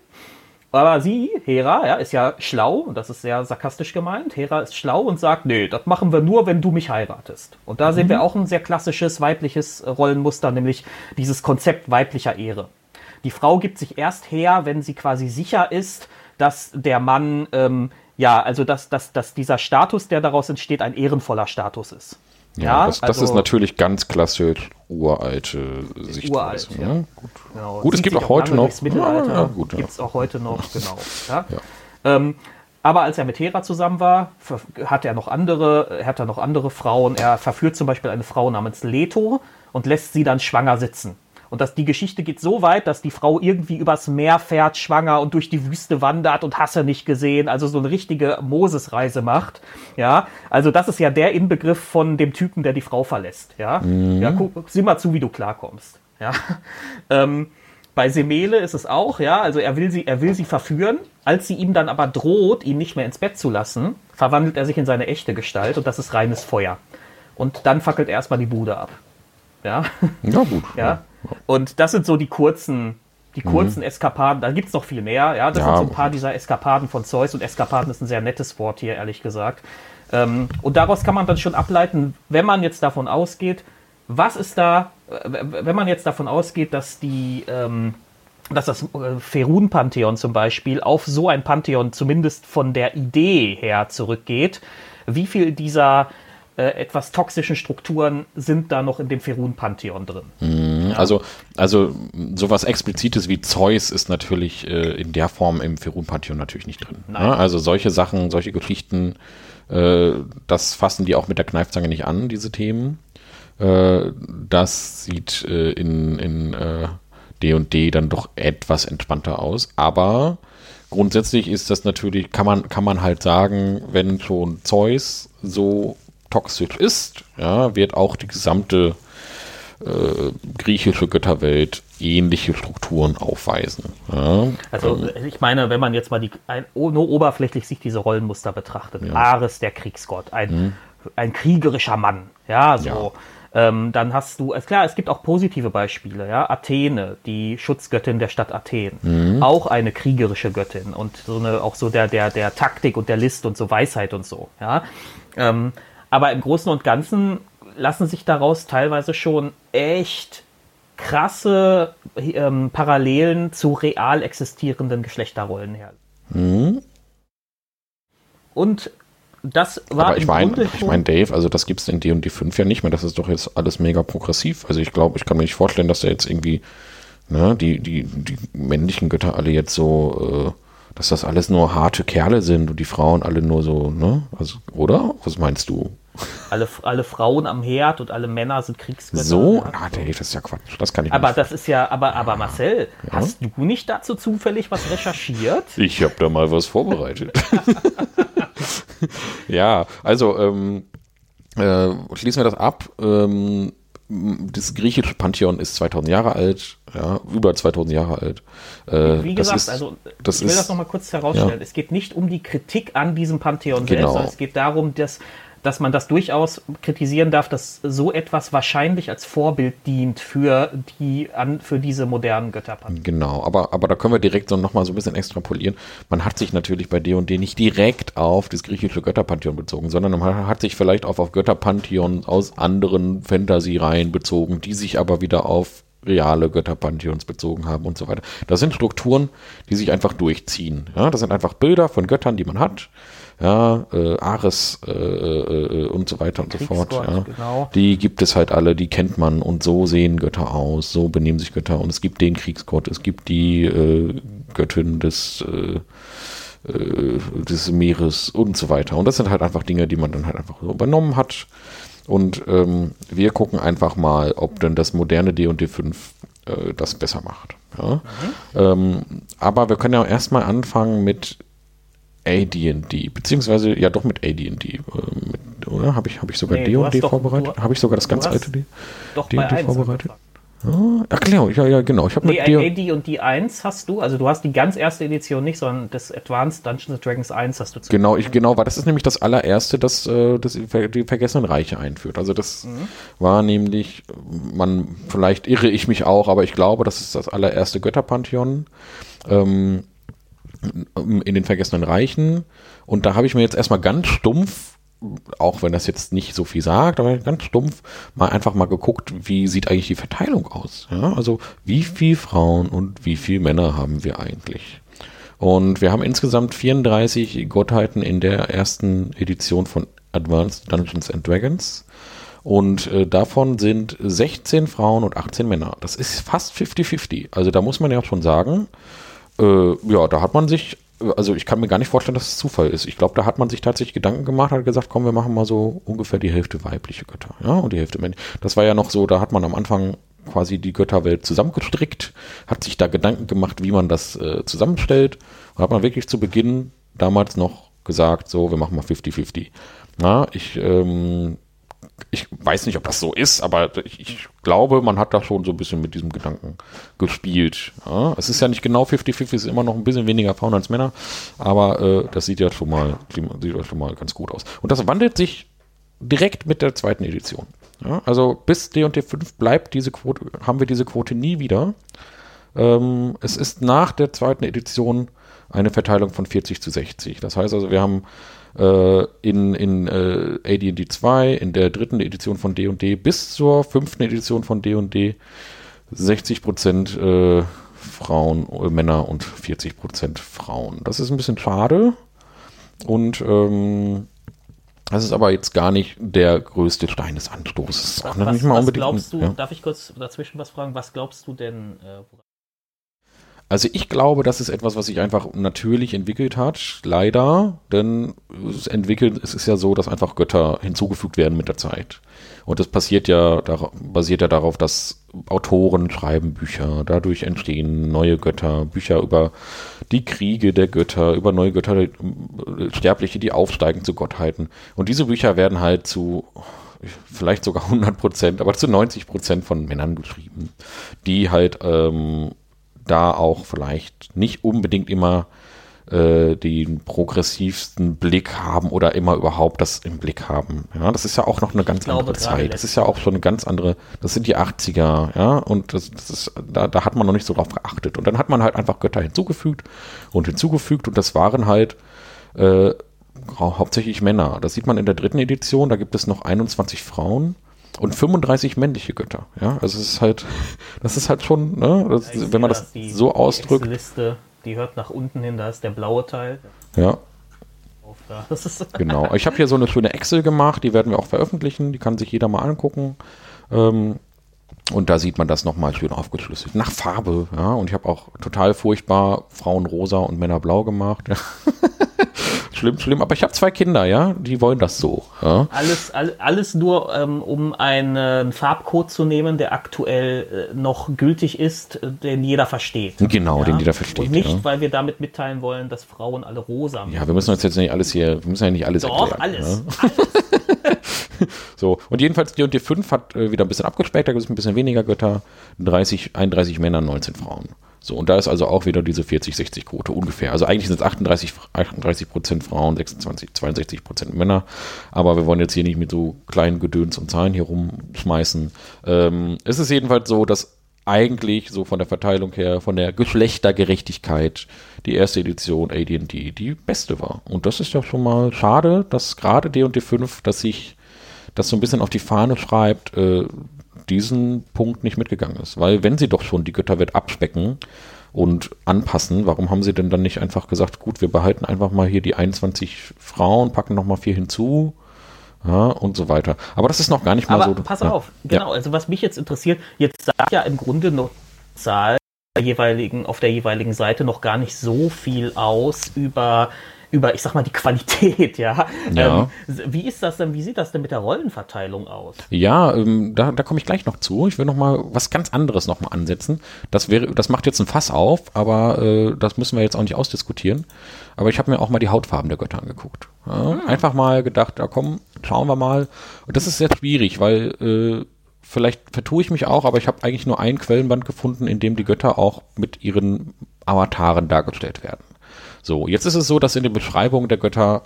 Aber sie, Hera, ja, ist ja schlau, und das ist sehr sarkastisch gemeint. Hera ist schlau und sagt, nee, das machen wir nur, wenn du mich heiratest. Und da mhm. sehen wir auch ein sehr klassisches weibliches Rollenmuster, nämlich dieses Konzept weiblicher Ehre. Die Frau gibt sich erst her, wenn sie quasi sicher ist, dass der Mann, ähm, ja, also dass, dass, dass dieser Status, der daraus entsteht, ein ehrenvoller Status ist.
Ja, ja das, das also, ist natürlich ganz klassisch uralte Sichtweise. Uralt, ja.
ja.
Gut, genau. gut es gibt auch heute noch.
Mittelalter ja, gut, ja. gibt es auch heute noch, genau. Ja. Ähm, aber als er mit Hera zusammen war, hat er noch andere, hat er noch andere Frauen. Er verführt zum Beispiel eine Frau namens Leto und lässt sie dann schwanger sitzen. Und dass die Geschichte geht so weit, dass die Frau irgendwie übers Meer fährt, schwanger und durch die Wüste wandert und Hasse nicht gesehen, also so eine richtige Moses-Reise macht. Ja, also das ist ja der Inbegriff von dem Typen, der die Frau verlässt. Ja, mhm. ja guck, sieh mal zu, wie du klarkommst. Ja, ähm, bei Semele ist es auch, ja, also er will sie, er will sie verführen. Als sie ihm dann aber droht, ihn nicht mehr ins Bett zu lassen, verwandelt er sich in seine echte Gestalt und das ist reines Feuer. Und dann fackelt er erstmal die Bude ab. Ja.
Ja, gut.
Ja. Und das sind so die kurzen, die mhm. kurzen mhm. Eskapaden. Da gibt es noch viel mehr. Ja, das ja. sind so ein paar dieser Eskapaden von Zeus. Und Eskapaden ist ein sehr nettes Wort hier, ehrlich gesagt. Ähm, und daraus kann man dann schon ableiten, wenn man jetzt davon ausgeht, was ist da, wenn man jetzt davon ausgeht, dass die, ähm, dass das äh, Ferun-Pantheon zum Beispiel auf so ein Pantheon zumindest von der Idee her zurückgeht, wie viel dieser etwas toxischen Strukturen sind da noch in dem Ferun-Pantheon drin.
Mhm, ja. Also, also sowas Explizites wie Zeus ist natürlich äh, in der Form im Ferun-Pantheon natürlich nicht drin. Ne? also solche Sachen, solche Geschichten, äh, das fassen die auch mit der Kneifzange nicht an, diese Themen. Äh, das sieht äh, in, in D&D dann doch etwas entspannter aus, aber grundsätzlich ist das natürlich, kann man, kann man halt sagen, wenn schon Zeus so toxisch ist, ja, wird auch die gesamte äh, griechische Götterwelt ähnliche Strukturen aufweisen. Ja.
Also ähm, ich meine, wenn man jetzt mal die ein, nur oberflächlich sich diese Rollenmuster betrachtet, ja. Ares der Kriegsgott, ein, mhm. ein kriegerischer Mann, ja, so. Ja. Ähm, dann hast du, ist klar, es gibt auch positive Beispiele, ja. Athene, die Schutzgöttin der Stadt Athen, mhm. auch eine kriegerische Göttin und so eine, auch so der, der, der Taktik und der List und so Weisheit und so, ja. Ähm, aber im Großen und Ganzen lassen sich daraus teilweise schon echt krasse ähm, Parallelen zu real existierenden Geschlechterrollen her. Mhm. Und das war
Aber ich meine, ich meine, Dave, also das gibt es in D&D 5 ja nicht mehr. Das ist doch jetzt alles mega progressiv. Also ich glaube, ich kann mir nicht vorstellen, dass da jetzt irgendwie ne, die, die, die männlichen Götter alle jetzt so, äh, dass das alles nur harte Kerle sind und die Frauen alle nur so, ne? Also, oder? Was meinst du?
Alle, alle Frauen am Herd und alle Männer sind Kriegsgötter.
So? Ah, Dave, das ist ja Quatsch. Das kann ich
Aber nicht. das ist ja, aber, aber Marcel, ja? hast du nicht dazu zufällig was recherchiert?
Ich habe da mal was vorbereitet. ja, also, ähm, äh, schließen wir das ab. Ähm, das griechische Pantheon ist 2000 Jahre alt, ja, über 2000 Jahre alt.
Äh, Wie gesagt, ist, also ich will ist, das nochmal kurz herausstellen. Ja. Es geht nicht um die Kritik an diesem Pantheon genau. selbst, sondern es geht darum, dass dass man das durchaus kritisieren darf, dass so etwas wahrscheinlich als Vorbild dient für die an, für diese modernen Götterpantheon.
Genau, aber, aber da können wir direkt so nochmal so ein bisschen extrapolieren. Man hat sich natürlich bei D&D nicht direkt auf das griechische Götterpantheon bezogen, sondern man hat sich vielleicht auch auf Götterpantheon aus anderen Fantasy-Reihen bezogen, die sich aber wieder auf reale Götterpantheons bezogen haben und so weiter. Das sind Strukturen, die sich einfach durchziehen. Ja, das sind einfach Bilder von Göttern, die man hat ja, äh, Ares äh, äh, und so weiter und so fort. Ja. Genau. Die gibt es halt alle, die kennt man und so sehen Götter aus, so benehmen sich Götter und es gibt den Kriegsgott, es gibt die äh, Göttin des äh, äh, des Meeres und so weiter. Und das sind halt einfach Dinge, die man dann halt einfach so übernommen hat. Und ähm, wir gucken einfach mal, ob denn das moderne D&D 5 äh, das besser macht. Ja? Mhm. Ähm, aber wir können ja erstmal anfangen mit AD&D, beziehungsweise ja doch mit AD&D, äh, oder? Habe ich, hab ich sogar D&D nee, vorbereitet? Habe ich sogar das ganz alte D&D vorbereitet? Ach genau, ja, ja, genau. Ich
habe nee, mit AD und die 1 hast du, also du hast die ganz erste Edition nicht, sondern das Advanced Dungeons Dragons 1 hast du.
Genau, ich, genau, weil das ist nämlich das allererste, das, äh, das die Vergessenen Reiche einführt. Also das mhm. war nämlich, man, vielleicht irre ich mich auch, aber ich glaube, das ist das allererste Götterpantheon ähm, in den Vergessenen Reichen. Und da habe ich mir jetzt erstmal ganz stumpf auch wenn das jetzt nicht so viel sagt, aber ganz stumpf mal einfach mal geguckt, wie sieht eigentlich die Verteilung aus. Ja? Also wie viel Frauen und wie viel Männer haben wir eigentlich? Und wir haben insgesamt 34 Gottheiten in der ersten Edition von Advanced Dungeons and Dragons. Und äh, davon sind 16 Frauen und 18 Männer. Das ist fast 50-50. Also da muss man ja schon sagen, äh, ja, da hat man sich also ich kann mir gar nicht vorstellen, dass es Zufall ist. Ich glaube, da hat man sich tatsächlich Gedanken gemacht, hat gesagt, komm, wir machen mal so ungefähr die Hälfte weibliche Götter, ja, und die Hälfte männliche. Das war ja noch so, da hat man am Anfang quasi die Götterwelt zusammengestrickt, hat sich da Gedanken gemacht, wie man das äh, zusammenstellt und hat man wirklich zu Beginn damals noch gesagt, so, wir machen mal 50-50. Na, ich ähm, ich weiß nicht, ob das so ist, aber ich, ich, glaube, man hat da schon so ein bisschen mit diesem Gedanken gespielt. Ja, es ist ja nicht genau 50-50, es ist immer noch ein bisschen weniger Frauen als Männer, aber äh, das sieht ja schon mal, sieht schon mal ganz gut aus. Und das wandelt sich direkt mit der zweiten Edition. Ja, also bis D&D 5 bleibt diese Quote, haben wir diese Quote nie wieder. Ähm, es ist nach der zweiten Edition eine Verteilung von 40 zu 60. Das heißt also, wir haben in, in äh, AD&D 2, in der dritten Edition von D&D bis zur fünften Edition von D&D 60 Prozent äh, Frauen, äh, Männer und 40 Prozent Frauen. Das ist ein bisschen schade und ähm, das ist aber jetzt gar nicht der größte Stein des Anstoßes.
Was, was, was glaubst du, ja? darf ich kurz dazwischen was fragen, was glaubst du denn, äh,
also ich glaube, das ist etwas, was sich einfach natürlich entwickelt hat, leider, denn es entwickelt, es ist ja so, dass einfach Götter hinzugefügt werden mit der Zeit. Und das passiert ja, basiert ja darauf, dass Autoren schreiben Bücher, dadurch entstehen neue Götter, Bücher über die Kriege der Götter, über neue Götter, Sterbliche, die aufsteigen zu Gottheiten. Und diese Bücher werden halt zu vielleicht sogar 100 Prozent, aber zu 90 Prozent von Männern geschrieben, die halt ähm, da auch vielleicht nicht unbedingt immer äh, den progressivsten Blick haben oder immer überhaupt das im Blick haben. Ja, das ist ja auch noch eine ganz andere Zeit. Das ist ja auch schon eine ganz andere, das sind die 80er, ja, und das, das ist, da, da hat man noch nicht so drauf geachtet. Und dann hat man halt einfach Götter hinzugefügt und hinzugefügt und das waren halt äh, hauptsächlich Männer. Das sieht man in der dritten Edition, da gibt es noch 21 Frauen und 35 männliche Götter. Ja, also es ist halt, das ist halt schon, ne, das, ja, wenn man das die, so ausdrückt.
Die Liste, die hört nach unten hin, da ist der blaue Teil.
Ja. genau. Ich habe hier so eine schöne Excel gemacht, die werden wir auch veröffentlichen, die kann sich jeder mal angucken. Ähm, und da sieht man das nochmal schön aufgeschlüsselt. Nach Farbe, ja. Und ich habe auch total furchtbar Frauen rosa und Männer blau gemacht. Schlimm, schlimm. Aber ich habe zwei Kinder, ja, die wollen das so. Ja?
Alles, all, alles nur, ähm, um einen Farbcode zu nehmen, der aktuell äh, noch gültig ist, äh, den jeder versteht.
Genau, ja? den jeder versteht. Und
nicht, ja. weil wir damit mitteilen wollen, dass Frauen alle rosa
haben. Ja, wir müssen uns jetzt nicht alles hier, wir müssen ja nicht alles
Doch, erklären. alles.
alles. so, und jedenfalls die 5 hat äh, wieder ein bisschen abgespeckt, da gibt es ein bisschen weniger Götter, 30, 31 Männer, 19 Frauen. So, und da ist also auch wieder diese 40-60-Quote ungefähr. Also eigentlich sind es 38, 38 Prozent Frauen, 26, 62 Prozent Männer. Aber wir wollen jetzt hier nicht mit so kleinen Gedöns und Zahlen hier rumschmeißen. Ähm, es ist jedenfalls so, dass eigentlich so von der Verteilung her, von der Geschlechtergerechtigkeit, die erste Edition AD&D die beste war. Und das ist ja schon mal schade, dass gerade D&D 5, dass sich das so ein bisschen auf die Fahne schreibt, äh, diesen Punkt nicht mitgegangen ist. Weil wenn sie doch schon die Götterwelt abspecken und anpassen, warum haben sie denn dann nicht einfach gesagt, gut, wir behalten einfach mal hier die 21 Frauen, packen nochmal vier hinzu ja, und so weiter. Aber das ist noch gar nicht mal
Aber
so.
Pass auf, genau, ja. also was mich jetzt interessiert, jetzt sagt ja im Grunde noch Zahl der jeweiligen, auf der jeweiligen Seite noch gar nicht so viel aus über über, ich sag mal, die Qualität, ja. ja. Ähm, wie ist das denn, wie sieht das denn mit der Rollenverteilung aus?
Ja, ähm, da, da komme ich gleich noch zu. Ich will noch mal was ganz anderes noch mal ansetzen. Das wäre, das macht jetzt ein Fass auf, aber äh, das müssen wir jetzt auch nicht ausdiskutieren. Aber ich habe mir auch mal die Hautfarben der Götter angeguckt. Ja, hm. Einfach mal gedacht, ja komm, schauen wir mal. Und das ist sehr schwierig, weil äh, vielleicht vertue ich mich auch, aber ich habe eigentlich nur ein Quellenband gefunden, in dem die Götter auch mit ihren Avataren dargestellt werden. So, jetzt ist es so, dass in den Beschreibungen der Götter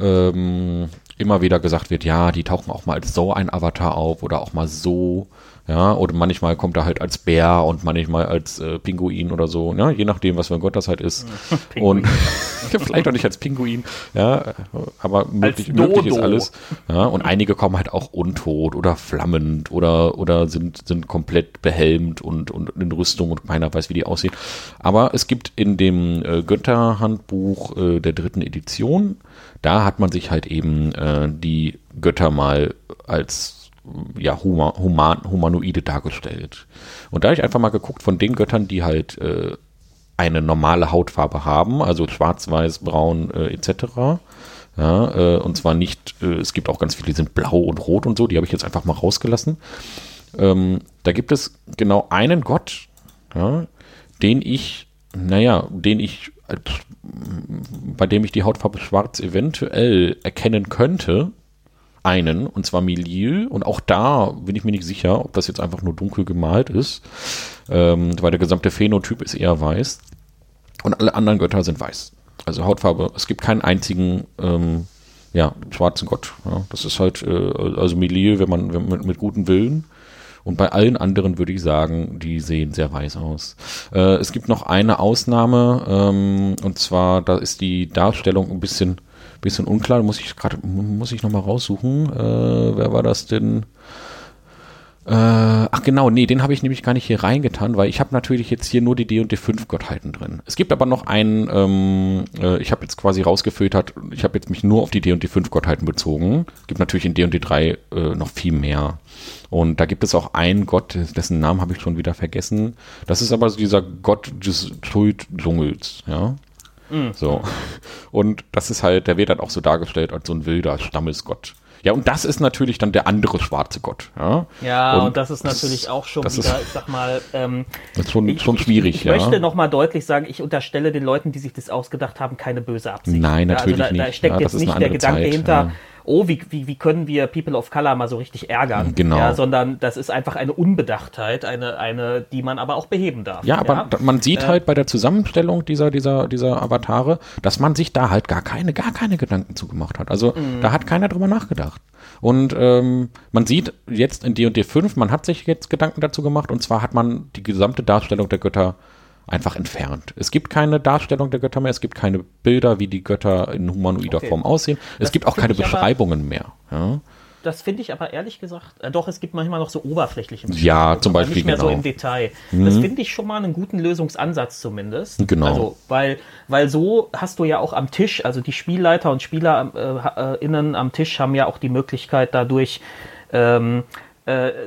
ähm, immer wieder gesagt wird, ja, die tauchen auch mal als so ein Avatar auf oder auch mal so ja, oder manchmal kommt er halt als Bär und manchmal als äh, Pinguin oder so, ne? je nachdem, was für ein Gott das halt ist. und vielleicht auch nicht als Pinguin, ja, aber möglich, möglich ist alles. Ja, und einige kommen halt auch untot oder flammend oder, oder sind, sind komplett behelmt und, und in Rüstung und keiner weiß, wie die aussehen. Aber es gibt in dem äh, Götterhandbuch äh, der dritten Edition, da hat man sich halt eben äh, die Götter mal als ja, huma, human, Humanoide dargestellt. Und da habe ich einfach mal geguckt von den Göttern, die halt äh, eine normale Hautfarbe haben, also schwarz, weiß, braun äh, etc. Ja, äh, und zwar nicht, äh, es gibt auch ganz viele, die sind blau und rot und so, die habe ich jetzt einfach mal rausgelassen. Ähm, da gibt es genau einen Gott, ja, den ich, naja, den ich, bei dem ich die Hautfarbe schwarz eventuell erkennen könnte, einen, und zwar Milil. Und auch da bin ich mir nicht sicher, ob das jetzt einfach nur dunkel gemalt ist, ähm, weil der gesamte Phänotyp ist eher weiß. Und alle anderen Götter sind weiß. Also Hautfarbe, es gibt keinen einzigen ähm, ja, schwarzen Gott. Ja. Das ist halt, äh, also Milil, wenn man, wenn mit, mit gutem Willen. Und bei allen anderen würde ich sagen, die sehen sehr weiß aus. Äh, es gibt noch eine Ausnahme, ähm, und zwar, da ist die Darstellung ein bisschen bisschen unklar. Muss ich gerade, muss ich nochmal raussuchen. Äh, wer war das denn? Äh, ach genau, nee, den habe ich nämlich gar nicht hier reingetan, weil ich habe natürlich jetzt hier nur die D und D5 Gottheiten drin. Es gibt aber noch einen, ähm, äh, ich habe jetzt quasi rausgefiltert, ich habe jetzt mich nur auf die D und D5 Gottheiten bezogen. Gibt natürlich in D und D3 äh, noch viel mehr. Und da gibt es auch einen Gott, dessen Namen habe ich schon wieder vergessen. Das ist aber so dieser Gott des Schulddschungels, ja. Mhm. So. Und das ist halt, der wird dann auch so dargestellt als so ein wilder Stammesgott. Ja, und das ist natürlich dann der andere schwarze Gott. Ja,
ja und, und das ist natürlich auch schon wieder, ist, ich sag mal, ähm,
das ist schon, ich, schon schwierig.
Ich, ich
ja.
möchte nochmal deutlich sagen, ich unterstelle den Leuten, die sich das ausgedacht haben, keine böse Absicht.
Nein, natürlich
also
da,
nicht. Da steckt ja, jetzt nicht der Gedanke Zeit, hinter, oh, wie, wie, wie können wir People of Color mal so richtig ärgern?
Genau.
Ja, sondern das ist einfach eine Unbedachtheit, eine, eine, die man aber auch beheben darf.
Ja, aber ja? man sieht äh, halt bei der Zusammenstellung dieser, dieser, dieser Avatare, dass man sich da halt gar keine, gar keine Gedanken zugemacht hat. Also mm. da hat keiner drüber nachgedacht. Und ähm, man sieht jetzt in D&D 5, man hat sich jetzt Gedanken dazu gemacht und zwar hat man die gesamte Darstellung der Götter einfach entfernt. Es gibt keine Darstellung der Götter mehr, es gibt keine Bilder, wie die Götter in humanoider okay. Form aussehen. Es das gibt auch keine Beschreibungen mehr. Ja?
Das finde ich aber ehrlich gesagt, äh, doch, es gibt manchmal noch so oberflächliche
Ja, zum Beispiel.
Nicht mehr
genau.
so im Detail. Mhm. Das finde ich schon mal einen guten Lösungsansatz zumindest.
Genau.
Also, weil, weil so hast du ja auch am Tisch, also die Spielleiter und SpielerInnen äh, am Tisch haben ja auch die Möglichkeit dadurch, ähm, äh,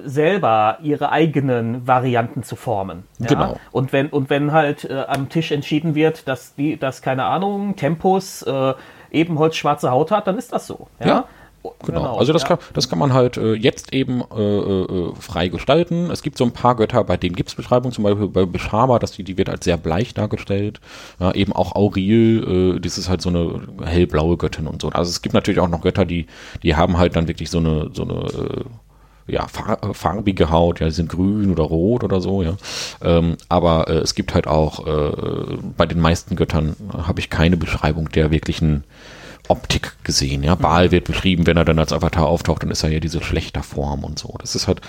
selber ihre eigenen Varianten zu formen. Ja?
Genau.
Und wenn, und wenn halt äh, am Tisch entschieden wird, dass die, dass, keine Ahnung, Tempus äh, Ebenholz schwarze Haut hat, dann ist das so. Ja. ja.
Genau. genau. also das, ja. kann, das kann man halt äh, jetzt eben äh, äh, frei gestalten. Es gibt so ein paar Götter, bei denen gibt es Beschreibungen, zum Beispiel bei Beschama, dass die, die wird als sehr bleich dargestellt. Ja, eben auch Auril, äh, das ist halt so eine hellblaue Göttin und so. Also es gibt natürlich auch noch Götter, die, die haben halt dann wirklich so eine, so eine äh, ja, äh, farbige Haut, ja, die sind grün oder rot oder so, ja. Ähm, aber äh, es gibt halt auch, äh, bei den meisten Göttern habe ich keine Beschreibung der wirklichen Optik gesehen, ja. Baal wird beschrieben, wenn er dann als Avatar auftaucht, dann ist er ja diese schlechter Form und so. Das ist halt,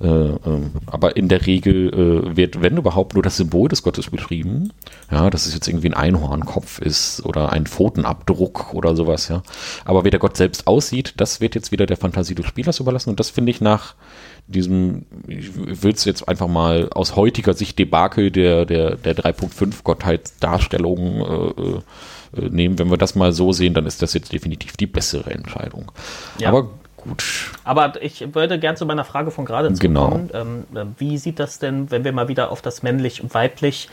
äh, ähm, aber in der Regel äh, wird, wenn überhaupt, nur das Symbol des Gottes beschrieben. Ja, dass es jetzt irgendwie ein Einhornkopf ist oder ein Pfotenabdruck oder sowas, ja. Aber wie der Gott selbst aussieht, das wird jetzt wieder der Fantasie des Spielers überlassen und das finde ich nach diesem, ich will es jetzt einfach mal aus heutiger Sicht Debakel der, der, der 3.5 Gottheitsdarstellung äh, äh, nehmen. Wenn wir das mal so sehen, dann ist das jetzt definitiv die bessere Entscheidung. Ja. Aber Gut.
Aber ich würde gern zu meiner Frage von gerade
zurückkommen. Genau. Ähm,
äh, wie sieht das denn, wenn wir mal wieder auf das männlich und weiblich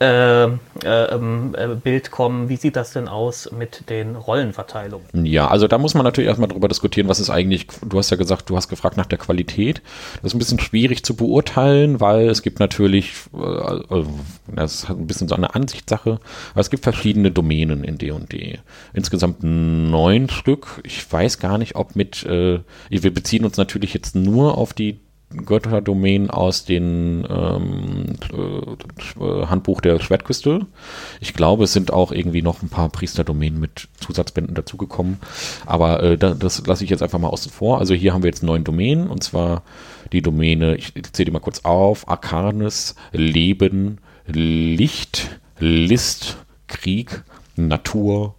äh, äh, ähm, äh, Bild kommen. Wie sieht das denn aus mit den Rollenverteilungen?
Ja, also da muss man natürlich erstmal drüber diskutieren, was ist eigentlich, du hast ja gesagt, du hast gefragt nach der Qualität. Das ist ein bisschen schwierig zu beurteilen, weil es gibt natürlich, äh, äh das ist ein bisschen so eine Ansichtssache, aber es gibt verschiedene Domänen in D&D. Insgesamt neun Stück. Ich weiß gar nicht, ob mit, wir beziehen uns natürlich jetzt nur auf die Götterdomänen aus dem ähm, äh, Handbuch der Schwertküste. Ich glaube, es sind auch irgendwie noch ein paar Priesterdomänen mit Zusatzbänden dazugekommen. Aber äh, das lasse ich jetzt einfach mal außen vor. Also hier haben wir jetzt neun Domänen und zwar die Domäne, ich zähle die mal kurz auf, Arcanis, Leben, Licht, List, Krieg, Natur,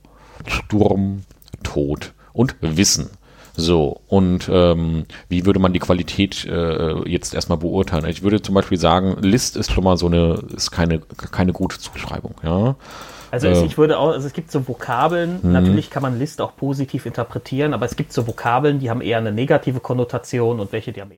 Sturm, Tod und Wissen. So, und ähm, wie würde man die Qualität äh, jetzt erstmal beurteilen? Ich würde zum Beispiel sagen, List ist schon mal so eine, ist keine, keine gute Zuschreibung, ja.
Also äh, ich würde auch, also es gibt so Vokabeln, mhm. natürlich kann man List auch positiv interpretieren, aber es gibt so Vokabeln, die haben eher eine negative Konnotation und welche, die haben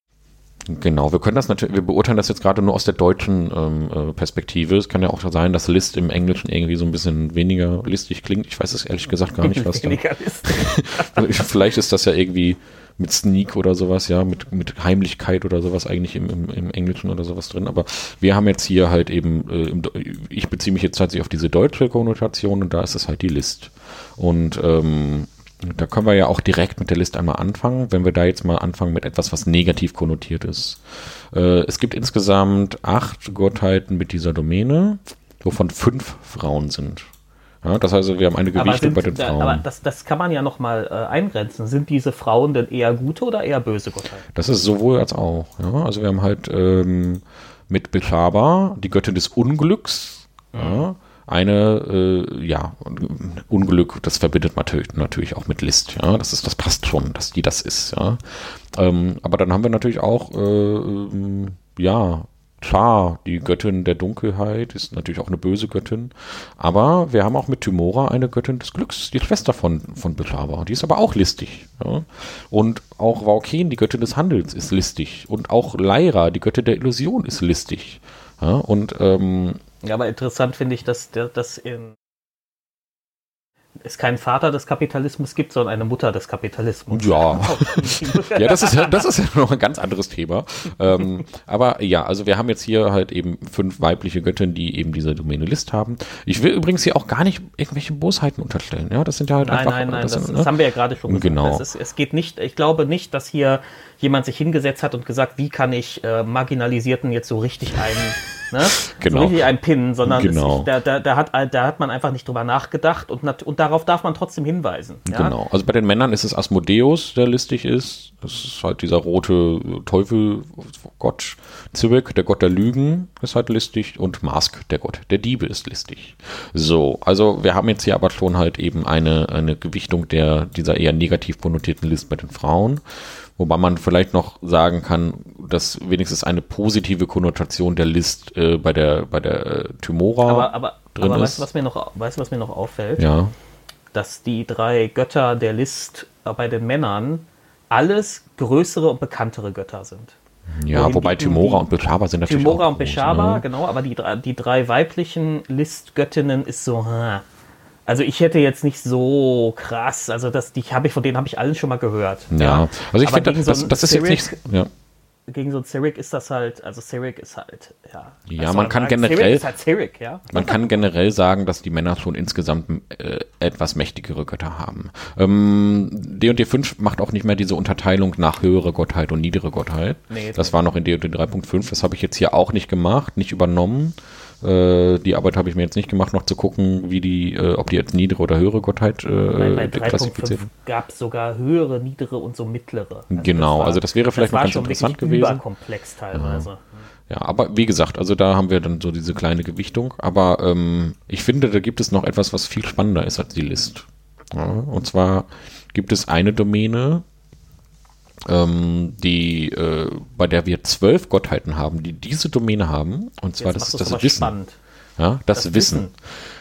Genau, wir können das natürlich, wir beurteilen das jetzt gerade nur aus der deutschen ähm, äh, Perspektive. Es kann ja auch sein, dass List im Englischen irgendwie so ein bisschen weniger listig klingt. Ich weiß es ehrlich gesagt gar nicht, was da. Vielleicht ist das ja irgendwie mit Sneak oder sowas, ja, mit, mit Heimlichkeit oder sowas eigentlich im, im, im Englischen oder sowas drin. Aber wir haben jetzt hier halt eben, äh, im, ich beziehe mich jetzt tatsächlich auf diese deutsche Konnotation und da ist es halt die List. Und ähm, da können wir ja auch direkt mit der Liste einmal anfangen, wenn wir da jetzt mal anfangen mit etwas, was negativ konnotiert ist. Äh, es gibt insgesamt acht Gottheiten mit dieser Domäne, wovon fünf Frauen sind. Ja, das heißt, wir haben eine Gewichtung bei den Frauen. Aber
das, das kann man ja nochmal äh, eingrenzen. Sind diese Frauen denn eher gute oder eher böse Gottheiten?
Das ist sowohl als auch. Ja? Also wir haben halt ähm, mit Beshaba, die Göttin des Unglücks, mhm. ja, eine, äh, ja, Unglück, das verbindet man natürlich auch mit List, ja, das ist, das passt schon, dass die das ist, ja. Ähm, aber dann haben wir natürlich auch, äh, ähm, ja, Char, die Göttin der Dunkelheit, ist natürlich auch eine böse Göttin. Aber wir haben auch mit Tymora eine Göttin des Glücks, die Schwester von, von Beshava. Die ist aber auch listig. Ja? Und auch Vauken, die Göttin des Handels, ist listig. Und auch Lyra, die Göttin der Illusion, ist listig. Ja? Und ähm,
ja, aber interessant finde ich, dass, dass in es keinen Vater des Kapitalismus gibt, sondern eine Mutter des Kapitalismus.
Ja, ja das, ist ja das ist ja noch ein ganz anderes Thema. Ähm, aber ja, also wir haben jetzt hier halt eben fünf weibliche Göttinnen, die eben diese Domäne List haben. Ich will übrigens hier auch gar nicht irgendwelche Bosheiten unterstellen. Ja, das sind ja halt
nein,
einfach.
Nein, nein, das, das, ne? das haben wir ja gerade schon
gesagt. Genau.
Ist, es geht nicht, ich glaube nicht, dass hier jemand sich hingesetzt hat und gesagt, wie kann ich äh, Marginalisierten jetzt so richtig einen ne?
genau.
so richtig ein Pin, sondern
genau.
es, da, da, da, hat, da hat man einfach nicht drüber nachgedacht und, und darauf darf man trotzdem hinweisen.
Ja? Genau. Also bei den Männern ist es Asmodeus, der listig ist. Das ist halt dieser rote Teufel, Gott. Zurück, der Gott der Lügen, ist halt listig. Und Mask, der Gott der Diebe, ist listig. So, also wir haben jetzt hier aber schon halt eben eine, eine Gewichtung der, dieser eher negativ konnotierten List bei den Frauen. Wobei man vielleicht noch sagen kann, dass wenigstens eine positive Konnotation der List äh, bei der, bei der äh, Tymora
aber, aber, drin aber
ist.
Weißt du, was mir noch, weißt, was mir noch auffällt?
Ja.
Dass die drei Götter der List äh, bei den Männern alles größere und bekanntere Götter sind.
Ja, wobei die, Tymora und Beshaba sind natürlich
Tymora und Beshaba, ne? genau, aber die, die drei weiblichen Listgöttinnen ist so, hm, also ich hätte jetzt nicht so krass, also das, die habe ich von denen habe ich allen schon mal gehört.
Ja, ja. also ich finde, das, das, das ist jetzt nicht. Ja.
Gegen so ein Cyric ist das halt, also Cyric ist halt, ja.
Ja, man kann generell.
ist halt Cyric, ja.
Man kann generell sagen, dass die Männer schon insgesamt äh, etwas mächtigere Götter haben. Ähm, D&D 5 macht auch nicht mehr diese Unterteilung nach höhere Gottheit und niedere Gottheit. Nee, das war noch in D&D 3.5. Das habe ich jetzt hier auch nicht gemacht, nicht übernommen. Äh, die Arbeit habe ich mir jetzt nicht gemacht, noch zu gucken, wie die, äh, ob die jetzt niedere oder höhere Gottheit äh, Nein, bei
klassifiziert. gab es sogar höhere, niedere und so mittlere.
Also genau, war, also das wäre vielleicht das noch ganz interessant gewesen.
Überkomplex teilweise.
Ja. Ja, aber wie gesagt, also da haben wir dann so diese kleine Gewichtung. Aber ähm, ich finde, da gibt es noch etwas, was viel spannender ist als die List. Ja, und zwar gibt es eine Domäne, ähm, die, äh, bei der wir zwölf Gottheiten haben, die diese Domäne haben. Und zwar Jetzt das ist das Wissen. Spannend. Ja, das, das Wissen. Wissen.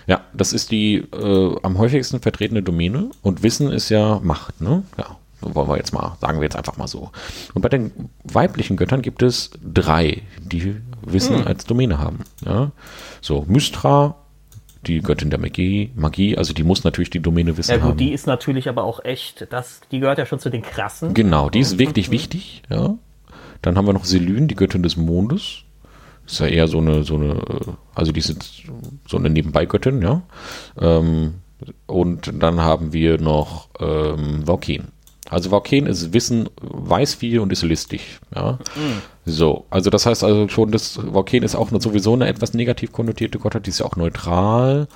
Ja, das ist die äh, am häufigsten vertretene Domäne und Wissen ist ja Macht, ne? Ja, wollen wir jetzt mal, sagen wir jetzt einfach mal so. Und bei den weiblichen Göttern gibt es drei, die Wissen hm. als Domäne haben. Ja? So, Mystra, die Göttin der Magie, Magie, also die muss natürlich die Domäne wissen. Ja gut, haben.
die ist natürlich aber auch echt, das, die gehört ja schon zu den krassen.
Genau, die ist wirklich wichtig, ja. Dann haben wir noch Selyn, die Göttin des Mondes. Ist ja eher so eine, so eine, also die sind so eine Nebenbeigöttin, ja. Ähm, und dann haben wir noch ähm, Valken, Also Vauken ist Wissen, weiß viel und ist listig. Ja. Mhm. So, also das heißt also schon, dass Vauken ist auch sowieso eine etwas negativ konnotierte Gottheit, die ist ja auch neutral.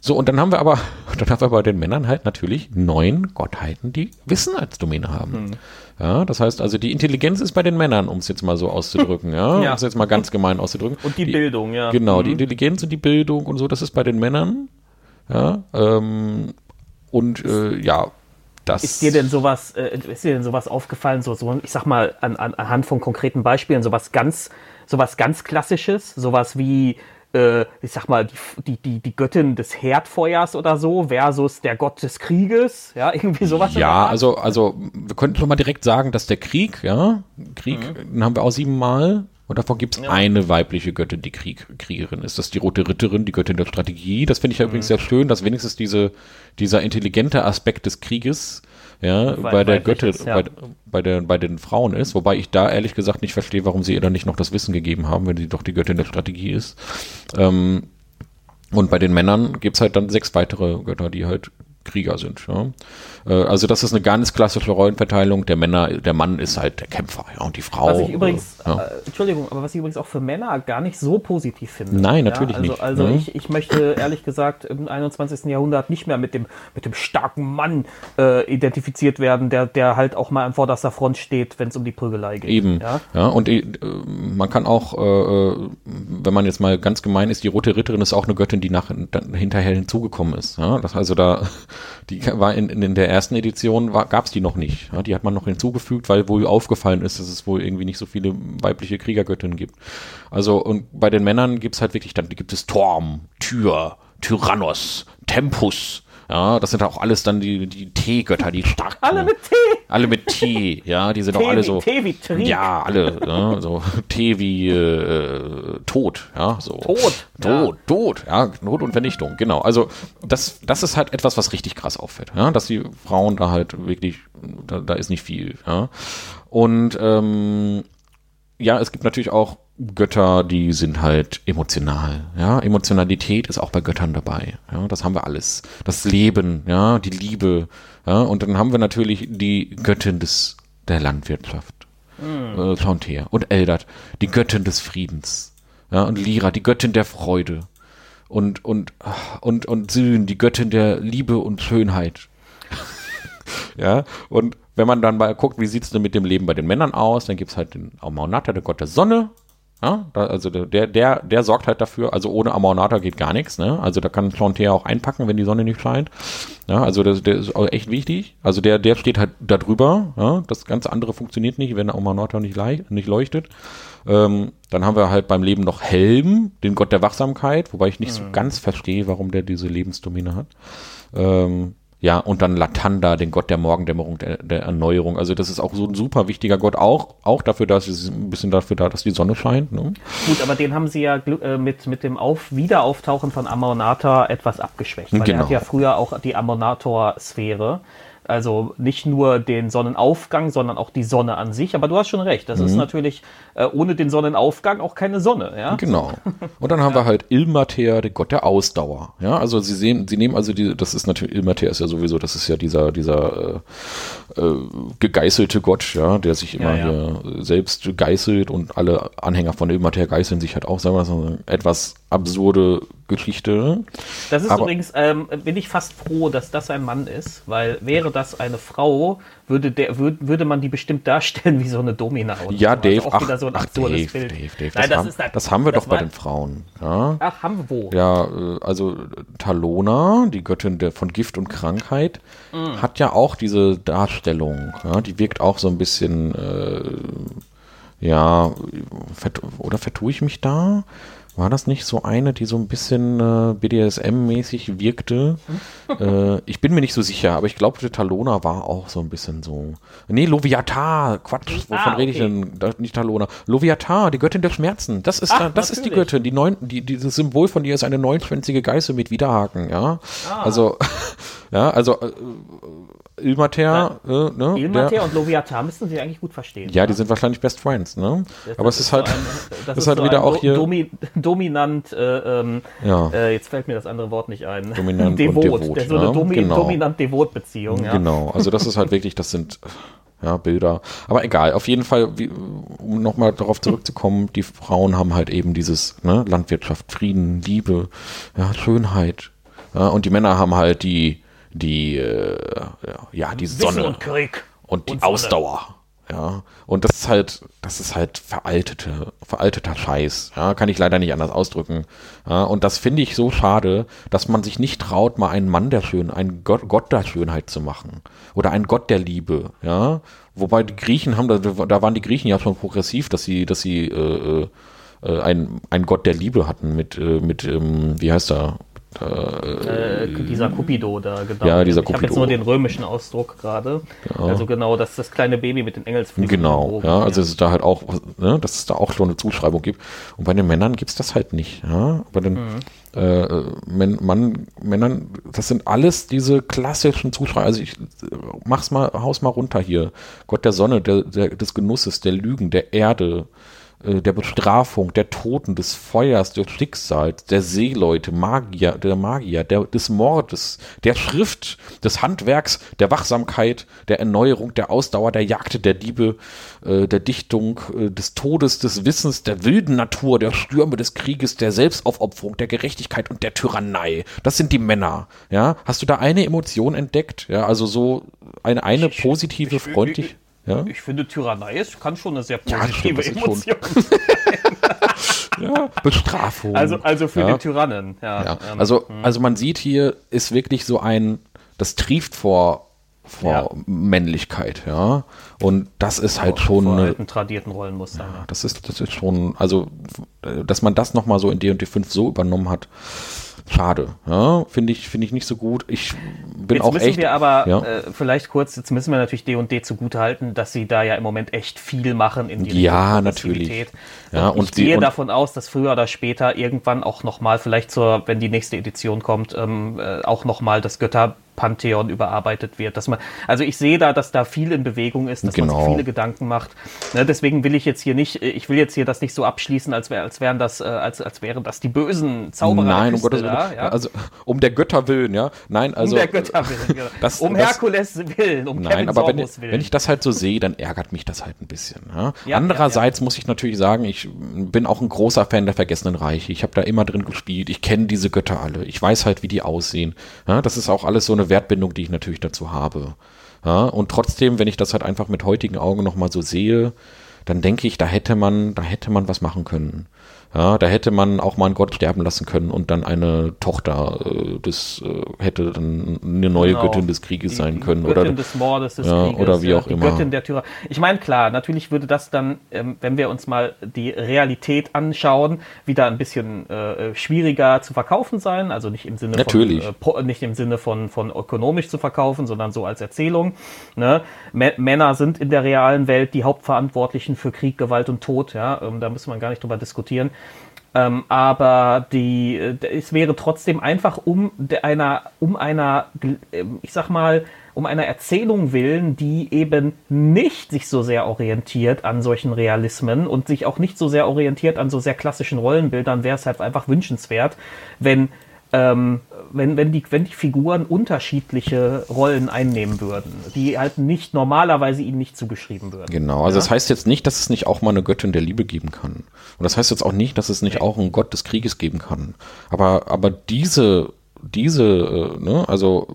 So, und dann haben wir aber, dann haben wir bei den Männern halt natürlich neun Gottheiten, die Wissen als Domäne haben. Mhm. Ja, das heißt also, die Intelligenz ist bei den Männern, um es jetzt mal so auszudrücken, ja, ja. um es jetzt mal ganz gemein auszudrücken.
Und die, die Bildung, ja.
Genau, mhm. die Intelligenz und die Bildung und so, das ist bei den Männern. Ja, ähm, und äh, ja, das
ist dir denn sowas, äh, ist dir denn sowas aufgefallen, so, so ich sag mal, an, an, anhand von konkreten Beispielen, sowas ganz, sowas ganz Klassisches, sowas wie, äh, ich sag mal, die, die, die Göttin des Herdfeuers oder so versus der Gott des Krieges, ja, irgendwie sowas.
Ja, also, also, wir könnten schon mal direkt sagen, dass der Krieg, ja, Krieg, mhm. den haben wir auch siebenmal, und davon gibt es ja. eine weibliche Göttin, die Krieg, Kriegerin ist. Das ist die Rote Ritterin, die Göttin der Strategie. Das finde ich ja mhm. übrigens sehr schön, dass wenigstens diese, dieser intelligente Aspekt des Krieges ja, bei der Göttin, ja. bei, bei, der, bei den Frauen ist. Wobei ich da ehrlich gesagt nicht verstehe, warum sie ihr dann nicht noch das Wissen gegeben haben, wenn sie doch die Göttin der Strategie ist. Ähm, und bei den Männern gibt es halt dann sechs weitere Götter, die halt Krieger sind. Ja. Äh, also das ist eine ganz klassische Rollenverteilung. Der Männer, der Mann ist halt der Kämpfer, ja, und die Frau.
Was ich übrigens, ja. äh, Entschuldigung, aber was ich übrigens auch für Männer gar nicht so positiv finde.
Nein, natürlich
also,
nicht.
Also ich, ich möchte ehrlich gesagt im 21. Jahrhundert nicht mehr mit dem, mit dem starken Mann äh, identifiziert werden, der, der halt auch mal an vorderster Front steht, wenn es um die Prügelei geht.
Eben. Ja, ja und äh, man kann auch, äh, äh, wenn man jetzt mal ganz gemein ist, die Rote Ritterin ist auch eine Göttin, die nach, hinterher hinzugekommen ist. Das also da, die war in, in der ersten Edition gab es die noch nicht. Ja, die hat man noch hinzugefügt, weil wohl aufgefallen ist, dass es wohl irgendwie nicht so viele weibliche Kriegergöttinnen gibt. Also und bei den Männern gibt es halt wirklich, dann gibt es Torm, Tyr, Tyrannos, Tempus, ja, das sind auch alles dann die, die T-Götter, die stark.
Alle mit T.
Alle mit T, ja, die sind auch alle so.
T wie Trieb.
Ja, alle, ja, so T wie äh, Tod, ja, so.
Tod.
Tod, ja. Tod, ja, Not und Vernichtung, genau. Also das, das ist halt etwas, was richtig krass auffällt, ja, dass die Frauen da halt wirklich, da, da ist nicht viel, ja. Und ähm, ja, es gibt natürlich auch Götter, die sind halt emotional. Ja, Emotionalität ist auch bei Göttern dabei. Ja, das haben wir alles. Das Leben, ja, die Liebe. Ja, und dann haben wir natürlich die Göttin des der Landwirtschaft. Mhm. Äh. Und Eldad, die Göttin des Friedens. Ja, und Lyra, die Göttin der Freude. Und, und, und, und Syn, die Göttin der Liebe und Schönheit. ja, und wenn man dann mal guckt, wie sieht es denn mit dem Leben bei den Männern aus, dann gibt es halt den Aumaunata, der Gott der Sonne, ja, da, also der, der, der sorgt halt dafür, also ohne Amonata geht gar nichts, ne? Also da kann Planter auch einpacken, wenn die Sonne nicht scheint. Ja, also das, der ist auch echt wichtig. Also der, der steht halt da drüber, ja? Das ganze andere funktioniert nicht, wenn der Amonata nicht, nicht leuchtet. Ähm, dann haben wir halt beim Leben noch Helm, den Gott der Wachsamkeit, wobei ich nicht mhm. so ganz verstehe, warum der diese Lebensdomäne hat. Ähm, ja, und dann Latanda, den Gott der Morgendämmerung, der, der, Erneuerung. Also das ist auch so ein super wichtiger Gott, auch, auch dafür, dass es ein bisschen dafür da, dass die Sonne scheint. Ne?
Gut, aber den haben sie ja äh, mit, mit dem Auf Wiederauftauchen von Amonata etwas abgeschwächt. Weil genau. er hat ja früher auch die Amonator-Sphäre. Also nicht nur den Sonnenaufgang, sondern auch die Sonne an sich. Aber du hast schon recht. Das mhm. ist natürlich äh, ohne den Sonnenaufgang auch keine Sonne. Ja?
Genau. Und dann haben ja. wir halt Ilmater, der Gott der Ausdauer. Ja, also sie sehen, sie nehmen also die, das ist natürlich Ilmater ist ja sowieso, das ist ja dieser dieser äh, äh, gegeißelte Gott, ja, der sich immer ja, ja. hier selbst geißelt und alle Anhänger von Ilmater geißeln sich halt auch, sagen wir mal, etwas absurde Geschichte.
Das ist Aber, übrigens, ähm, bin ich fast froh, dass das ein Mann ist, weil wäre das eine Frau, würde, der, würd, würde man die bestimmt darstellen wie so eine Domina.
Oder ja, so. Dave, also ach, so ach Dave, Bild. Dave, Dave, Nein, das, das, haben, das, haben, wir doch bei den Frauen. Ja?
Ach, haben wir wo?
Ja, äh, also Talona, die Göttin der, von Gift und Krankheit, mm. hat ja auch diese Darstellung. Ja? Die wirkt auch so ein bisschen, äh, ja, oder vertue ich mich da? War das nicht so eine, die so ein bisschen äh, BDSM-mäßig wirkte? äh, ich bin mir nicht so sicher, aber ich glaube, Talona war auch so ein bisschen so. Nee, Loviatar, Quatsch, wovon ah, okay. rede ich denn? Da, nicht Talona. Loviatar, die Göttin der Schmerzen. Das ist, Ach, da, das ist die Göttin. Die neun, die, dieses Symbol von ihr ist eine neunschwänzige Geißel mit Widerhaken, ja. Ah. Also, ja, also äh, Ilmater,
äh, ne, Ilmater und Loviatar müssten sie eigentlich gut verstehen.
Ja, ja, die sind wahrscheinlich Best Friends, ne? Das, Aber das es ist halt, so ein, das ist halt so wieder auch hier.
Domi, dominant, äh, ähm, ja. Äh, jetzt fällt mir das andere Wort nicht ein.
Dominant devot. und devot.
Der, so eine Domi genau. dominant-devot-Beziehung.
Ja. Genau, also das ist halt wirklich, das sind ja, Bilder. Aber egal, auf jeden Fall, wie, um nochmal darauf zurückzukommen, die Frauen haben halt eben dieses ne, Landwirtschaft, Frieden, Liebe, ja, Schönheit. Ja, und die Männer haben halt die, die, äh, ja, die Sonne
und, Krieg
und die und Ausdauer. Ja, und das ist halt, das ist halt veraltete, veralteter Scheiß. Ja, kann ich leider nicht anders ausdrücken. Ja, und das finde ich so schade, dass man sich nicht traut, mal einen Mann der Schön, einen Gott, Gott der Schönheit zu machen. Oder einen Gott der Liebe. Ja, wobei die Griechen haben, da, da waren die Griechen ja schon progressiv, dass sie, dass sie, äh, äh, einen, einen Gott der Liebe hatten mit, äh, mit, ähm, wie heißt er?
Äh, dieser Cupido da,
genau. Ja, dieser
ich habe jetzt nur den römischen Ausdruck gerade. Ja. Also genau, das ist das kleine Baby mit den Engelsflügeln.
Genau, ja, also ja. es ist da halt auch, ne, dass es da auch schon eine Zuschreibung gibt. Und bei den Männern gibt es das halt nicht. Ja? Bei den mhm. äh, Män Mann, Männern, das sind alles diese klassischen Zuschreibungen. Also ich mach's mal, haus mal runter hier. Gott der Sonne, der, der, des Genusses, der Lügen, der Erde, äh, der Bestrafung, der Toten, des Feuers, des Schicksals, der Seeleute, Magier, der Magier, der, des Mordes, der Schrift, des Handwerks, der Wachsamkeit, der Erneuerung, der Ausdauer, der Jagd, der Diebe, äh, der Dichtung, äh, des Todes, des Wissens, der wilden Natur, der Stürme des Krieges, der Selbstaufopferung, der Gerechtigkeit und der Tyrannei. Das sind die Männer. Ja, hast du da eine Emotion entdeckt? Ja, also so eine, eine positive, freundliche.
Ja? Ich finde, Tyrannei ist, kann schon eine sehr positive ja, Emotion
ja, Bestrafung.
Also, also für ja. den Tyrannen. Ja.
Ähm, also, hm. also man sieht hier, ist wirklich so ein, das trieft vor, vor Männlichkeit, ja. Und das ist halt schon. Vor
alten, tradierten Rollenmuster.
Ja, das ist, das ist schon, also, dass man das nochmal so in D&D 5 so übernommen hat, Schade. Ja, finde ich, finde ich nicht so gut. Ich bin
jetzt
auch
müssen
echt.
wir aber ja. äh, vielleicht kurz, jetzt müssen wir natürlich D&D zugutehalten, dass sie da ja im Moment echt viel machen in
die Ja, natürlich.
Ja, und, und ich gehe und davon aus, dass früher oder später irgendwann auch nochmal, vielleicht zur, wenn die nächste Edition kommt, ähm, äh, auch nochmal das Götter Pantheon überarbeitet wird. Dass man, also ich sehe da, dass da viel in Bewegung ist, dass genau. man sich genau. viele Gedanken macht. Ne, deswegen will ich jetzt hier nicht, ich will jetzt hier das nicht so abschließen, als, wär, als wären das, äh, als, als wären das die bösen Zauberer.
Nein, um Gottes Willen. Ja? Also um der Götter willen, ja. Nein, also.
Um der Götter willen, genau.
das,
um
das,
Herkules willen, um
Nein, Kevin aber wenn, willen. wenn ich das halt so sehe, dann ärgert mich das halt ein bisschen. Ja? ja Andererseits muss ich natürlich sagen, ich bin auch ein großer Fan der Vergessenen Reiche. Ich habe da immer drin gespielt. Ich kenne diese Götter alle. Ich weiß halt, wie die aussehen. Das ist auch alles so eine Wertbindung, die ich natürlich dazu habe. Ja, und trotzdem, wenn ich das halt einfach mit heutigen Augen nochmal so sehe, dann denke ich, da hätte man, da hätte man was machen können. Ja, da hätte man auch mal einen Gott sterben lassen können und dann eine Tochter äh, des äh, hätte dann eine neue genau. Göttin des Krieges die, sein können
Göttin
oder
des Mordes des
ja, Krieges oder wie auch
die
immer.
Göttin der Tyrannie. Ich meine klar, natürlich würde das dann, ähm, wenn wir uns mal die Realität anschauen, wieder ein bisschen äh, schwieriger zu verkaufen sein, also nicht im Sinne
natürlich.
von äh, nicht im Sinne von von ökonomisch zu verkaufen, sondern so als Erzählung. Ne? Männer sind in der realen Welt die Hauptverantwortlichen für Krieg, Gewalt und Tod. Ja, ähm, da müssen wir gar nicht drüber diskutieren. Ähm, aber die, äh, es wäre trotzdem einfach um einer, um einer, ähm, ich sag mal, um einer Erzählung willen, die eben nicht sich so sehr orientiert an solchen Realismen und sich auch nicht so sehr orientiert an so sehr klassischen Rollenbildern, wäre es halt einfach wünschenswert, wenn ähm, wenn, wenn, die, wenn die Figuren unterschiedliche Rollen einnehmen würden, die halt nicht normalerweise ihnen nicht zugeschrieben würden.
Genau, also ja? das heißt jetzt nicht, dass es nicht auch mal eine Göttin der Liebe geben kann. Und das heißt jetzt auch nicht, dass es nicht okay. auch einen Gott des Krieges geben kann. Aber, aber diese, diese, äh, ne, also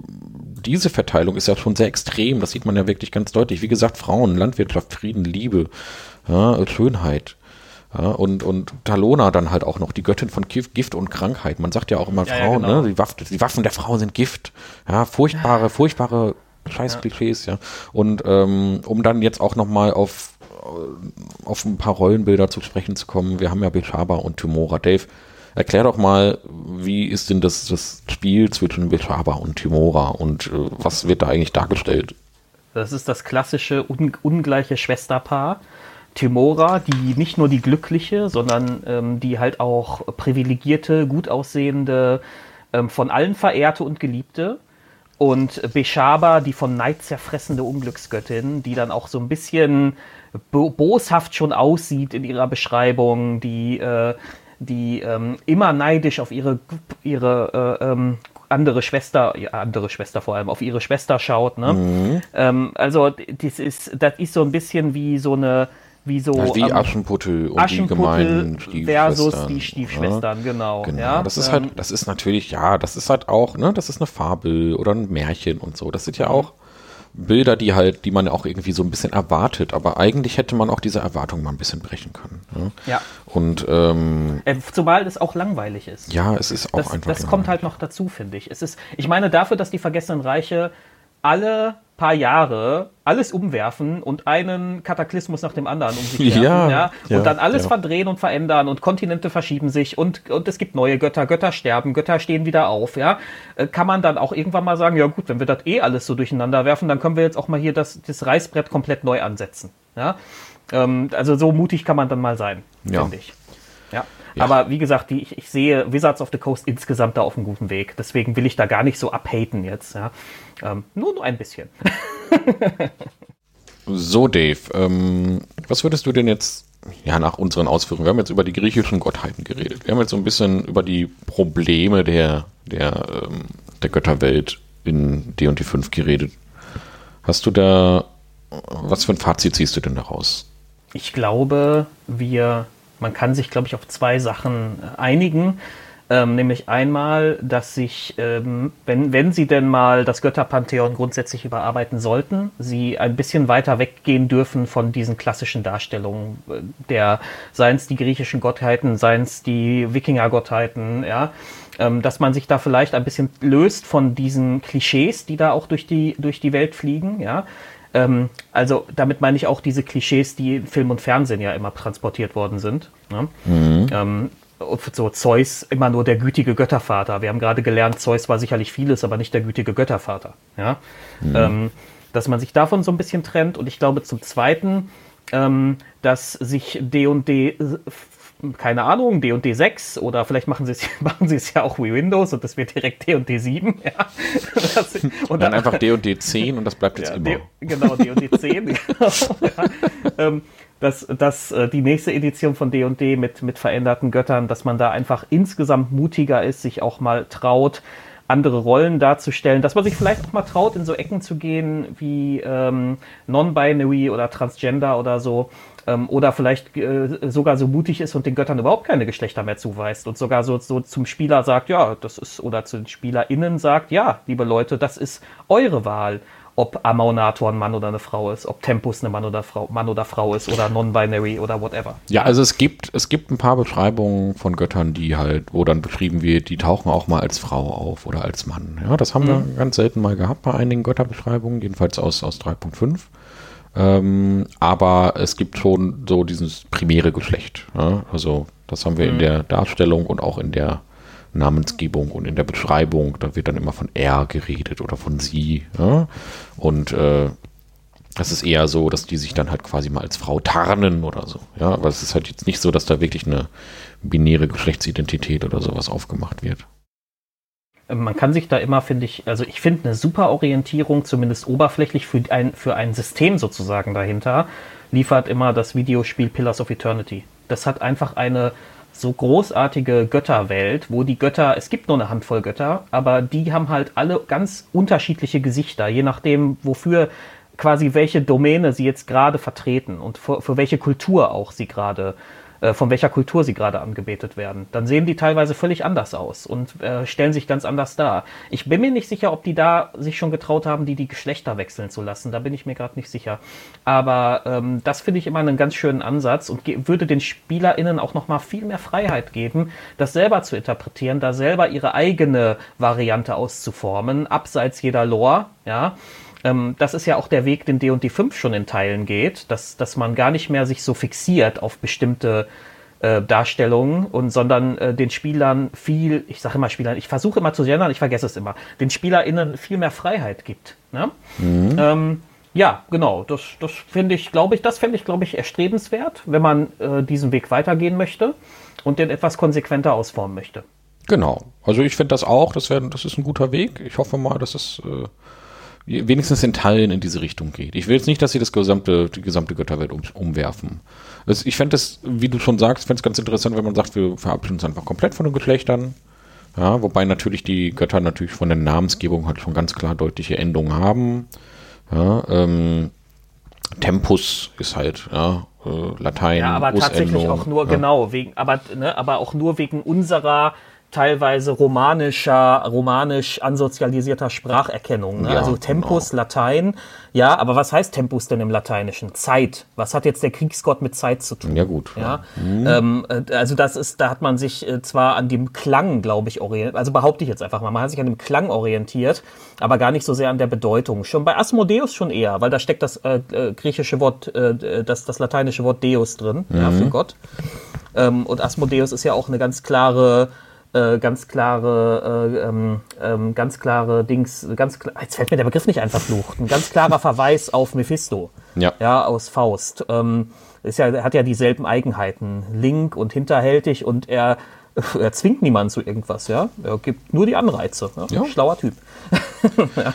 diese Verteilung ist ja schon sehr extrem, das sieht man ja wirklich ganz deutlich. Wie gesagt, Frauen, Landwirtschaft, Frieden, Liebe, ja, Schönheit. Ja, und, und Talona dann halt auch noch, die Göttin von Gift und Krankheit. Man sagt ja auch immer ja, Frauen, ja, genau. ne? Die Waffen, die Waffen der Frauen sind Gift. Ja, furchtbare, furchtbare Scheiß-Klischees, ja. Und ähm, um dann jetzt auch nochmal auf, äh, auf ein paar Rollenbilder zu sprechen zu kommen, wir haben ja Beshaba und Timora. Dave, erklär doch mal, wie ist denn das, das Spiel zwischen Beshaba und Timora und äh, was wird da eigentlich dargestellt?
Das ist das klassische un ungleiche Schwesterpaar. Timora, die nicht nur die glückliche, sondern ähm, die halt auch privilegierte, gut aussehende, ähm, von allen verehrte und geliebte. und Beshaba, die von Neid zerfressende Unglücksgöttin, die dann auch so ein bisschen boshaft schon aussieht in ihrer Beschreibung, die, äh, die ähm, immer neidisch auf ihre, ihre äh, ähm, andere Schwester, ja, andere Schwester vor allem, auf ihre Schwester schaut. Ne? Mhm. Ähm, also das ist, das ist so ein bisschen wie so eine wie so
ja, die ähm, Aschenputtel und die gemeinen
versus die Stiefschwestern, ja. genau.
Genau, ja, das ist halt, ähm, das ist natürlich, ja, das ist halt auch, ne, das ist eine Fabel oder ein Märchen und so. Das sind ja auch Bilder, die halt, die man auch irgendwie so ein bisschen erwartet, aber eigentlich hätte man auch diese Erwartung mal ein bisschen brechen können.
Ja. ja.
Und ähm,
äh, zumal es auch langweilig ist.
Ja, es ist auch
das,
einfach.
Das kommt halt noch dazu, finde ich. Es ist, ich meine, dafür, dass die Vergessenen Reiche alle paar Jahre alles umwerfen und einen Kataklysmus nach dem anderen um sich werfen, ja, ja, und ja, dann alles ja. verdrehen und verändern und Kontinente verschieben sich und, und es gibt neue Götter, Götter sterben, Götter stehen wieder auf, ja, äh, kann man dann auch irgendwann mal sagen, ja gut, wenn wir das eh alles so durcheinander werfen, dann können wir jetzt auch mal hier das, das Reißbrett komplett neu ansetzen, ja, ähm, also so mutig kann man dann mal sein, finde ich. Ja. Ja. Aber wie gesagt, die, ich, ich, sehe Wizards of the Coast insgesamt da auf einem guten Weg. Deswegen will ich da gar nicht so abhaten jetzt. Ja. Ähm, nur, nur ein bisschen.
so, Dave, ähm, was würdest du denn jetzt, ja, nach unseren Ausführungen, wir haben jetzt über die griechischen Gottheiten geredet. Wir haben jetzt so ein bisschen über die Probleme der, der, ähm, der Götterwelt in D&D 5 geredet. Hast du da, was für ein Fazit ziehst du denn daraus?
Ich glaube, wir, man kann sich, glaube ich, auf zwei Sachen einigen. Ähm, nämlich einmal, dass sich, ähm, wenn, wenn sie denn mal das Götterpantheon grundsätzlich überarbeiten sollten, sie ein bisschen weiter weggehen dürfen von diesen klassischen Darstellungen äh, der, seien es die griechischen Gottheiten, seien es die Wikinger-Gottheiten, ja, ähm, dass man sich da vielleicht ein bisschen löst von diesen Klischees, die da auch durch die, durch die Welt fliegen, ja. Ähm, also damit meine ich auch diese Klischees, die in Film und Fernsehen ja immer transportiert worden sind. Ne? Mhm. Ähm, so Zeus immer nur der gütige Göttervater. Wir haben gerade gelernt, Zeus war sicherlich vieles, aber nicht der gütige Göttervater. Ja? Mhm. Ähm, dass man sich davon so ein bisschen trennt. Und ich glaube zum Zweiten, ähm, dass sich D&D keine Ahnung, D&D 6 oder vielleicht machen sie es machen sie es ja auch wie Windows und das wird direkt D&D 7. Ja.
Das, und dann, dann einfach D&D 10 und das bleibt jetzt ja, immer. D,
genau, D&D 10. genau, ja. ähm, dass, dass äh, die nächste Edition von D&D mit, mit veränderten Göttern, dass man da einfach insgesamt mutiger ist, sich auch mal traut, andere Rollen darzustellen, dass man sich vielleicht auch mal traut, in so Ecken zu gehen wie ähm, Non-Binary oder Transgender oder so. Ähm, oder vielleicht äh, sogar so mutig ist und den Göttern überhaupt keine Geschlechter mehr zuweist und sogar so, so zum Spieler sagt, ja, das ist, oder zu den SpielerInnen sagt, ja, liebe Leute, das ist eure Wahl ob Amaunator ein Mann oder eine Frau ist, ob Tempus eine Mann oder Frau, Mann oder Frau ist oder non-binary oder whatever.
Ja, also es gibt, es gibt ein paar Beschreibungen von Göttern, die halt, wo dann beschrieben wird, die tauchen auch mal als Frau auf oder als Mann. Ja, das haben mhm. wir ganz selten mal gehabt bei einigen Götterbeschreibungen, jedenfalls aus, aus 3.5. Ähm, aber es gibt schon so dieses primäre Geschlecht. Ja? Also das haben wir mhm. in der Darstellung und auch in der Namensgebung und in der Beschreibung, da wird dann immer von er geredet oder von sie. Ja? Und äh, das ist eher so, dass die sich dann halt quasi mal als Frau tarnen oder so. Ja, aber es ist halt jetzt nicht so, dass da wirklich eine binäre Geschlechtsidentität oder sowas aufgemacht wird.
Man kann sich da immer, finde ich, also ich finde eine super Orientierung, zumindest oberflächlich für ein, für ein System sozusagen dahinter, liefert immer das Videospiel Pillars of Eternity. Das hat einfach eine so großartige Götterwelt, wo die Götter, es gibt nur eine Handvoll Götter, aber die haben halt alle ganz unterschiedliche Gesichter, je nachdem, wofür quasi welche Domäne sie jetzt gerade vertreten und für, für welche Kultur auch sie gerade äh, von welcher Kultur sie gerade angebetet werden. Dann sehen die teilweise völlig anders aus und äh, stellen sich ganz anders dar. Ich bin mir nicht sicher, ob die da sich schon getraut haben, die die Geschlechter wechseln zu lassen. Da bin ich mir gerade nicht sicher. Aber ähm, das finde ich immer einen ganz schönen Ansatz und würde den SpielerInnen auch nochmal viel mehr Freiheit geben, das selber zu interpretieren, da selber ihre eigene Variante auszuformen, abseits jeder Lore, ja. Ähm, das ist ja auch der Weg, den D&D 5 schon in Teilen geht, dass, dass man gar nicht mehr sich so fixiert auf bestimmte äh, Darstellungen und sondern äh, den Spielern viel, ich sage immer Spielern, ich versuche immer zu gendern, ich vergesse es immer, den SpielerInnen viel mehr Freiheit gibt. Ne? Mhm. Ähm, ja, genau, das, das finde ich, glaube ich, das fände ich, glaube ich, erstrebenswert, wenn man äh, diesen Weg weitergehen möchte und den etwas konsequenter ausformen möchte.
Genau. Also ich finde das auch, das, wär, das ist ein guter Weg. Ich hoffe mal, dass es äh, wenigstens in Teilen in diese Richtung geht. Ich will jetzt nicht, dass sie das gesamte, die gesamte Götterwelt um, umwerfen. Das, ich fände es, wie du schon sagst, fände es ganz interessant, wenn man sagt, wir verabschieden uns einfach komplett von den Geschlechtern. Ja, wobei natürlich die Götter natürlich von der Namensgebung halt schon ganz klar deutliche Endungen haben. Ja, ähm, Tempus ist halt, ja, äh, Latein. Ja,
aber tatsächlich auch nur, ja. genau, wegen, aber, ne, aber auch nur wegen unserer teilweise romanischer, romanisch ansozialisierter Spracherkennung. Ne? Ja, also Tempus, genau. Latein. Ja, aber was heißt Tempus denn im Lateinischen? Zeit. Was hat jetzt der Kriegsgott mit Zeit zu tun?
Ja, gut.
Ja. Mhm. Ähm, äh, also das ist, da hat man sich äh, zwar an dem Klang, glaube ich, orientiert, also behaupte ich jetzt einfach mal, man hat sich an dem Klang orientiert, aber gar nicht so sehr an der Bedeutung. Schon bei Asmodeus schon eher, weil da steckt das äh, äh griechische Wort, äh, das, das lateinische Wort Deus drin, mhm. ja, für Gott. Ähm, und Asmodeus ist ja auch eine ganz klare äh, ganz klare, äh, ähm, ähm, ganz klare Dings, ganz klar, jetzt fällt mir der Begriff nicht einfach flucht, ein ganz klarer Verweis auf Mephisto. Ja. Ja, aus Faust. Ähm, ist ja, hat ja dieselben Eigenheiten. Link und hinterhältig und er er zwingt niemanden zu irgendwas, ja. Er gibt nur die Anreize. Ja? Ja. Schlauer Typ. ja.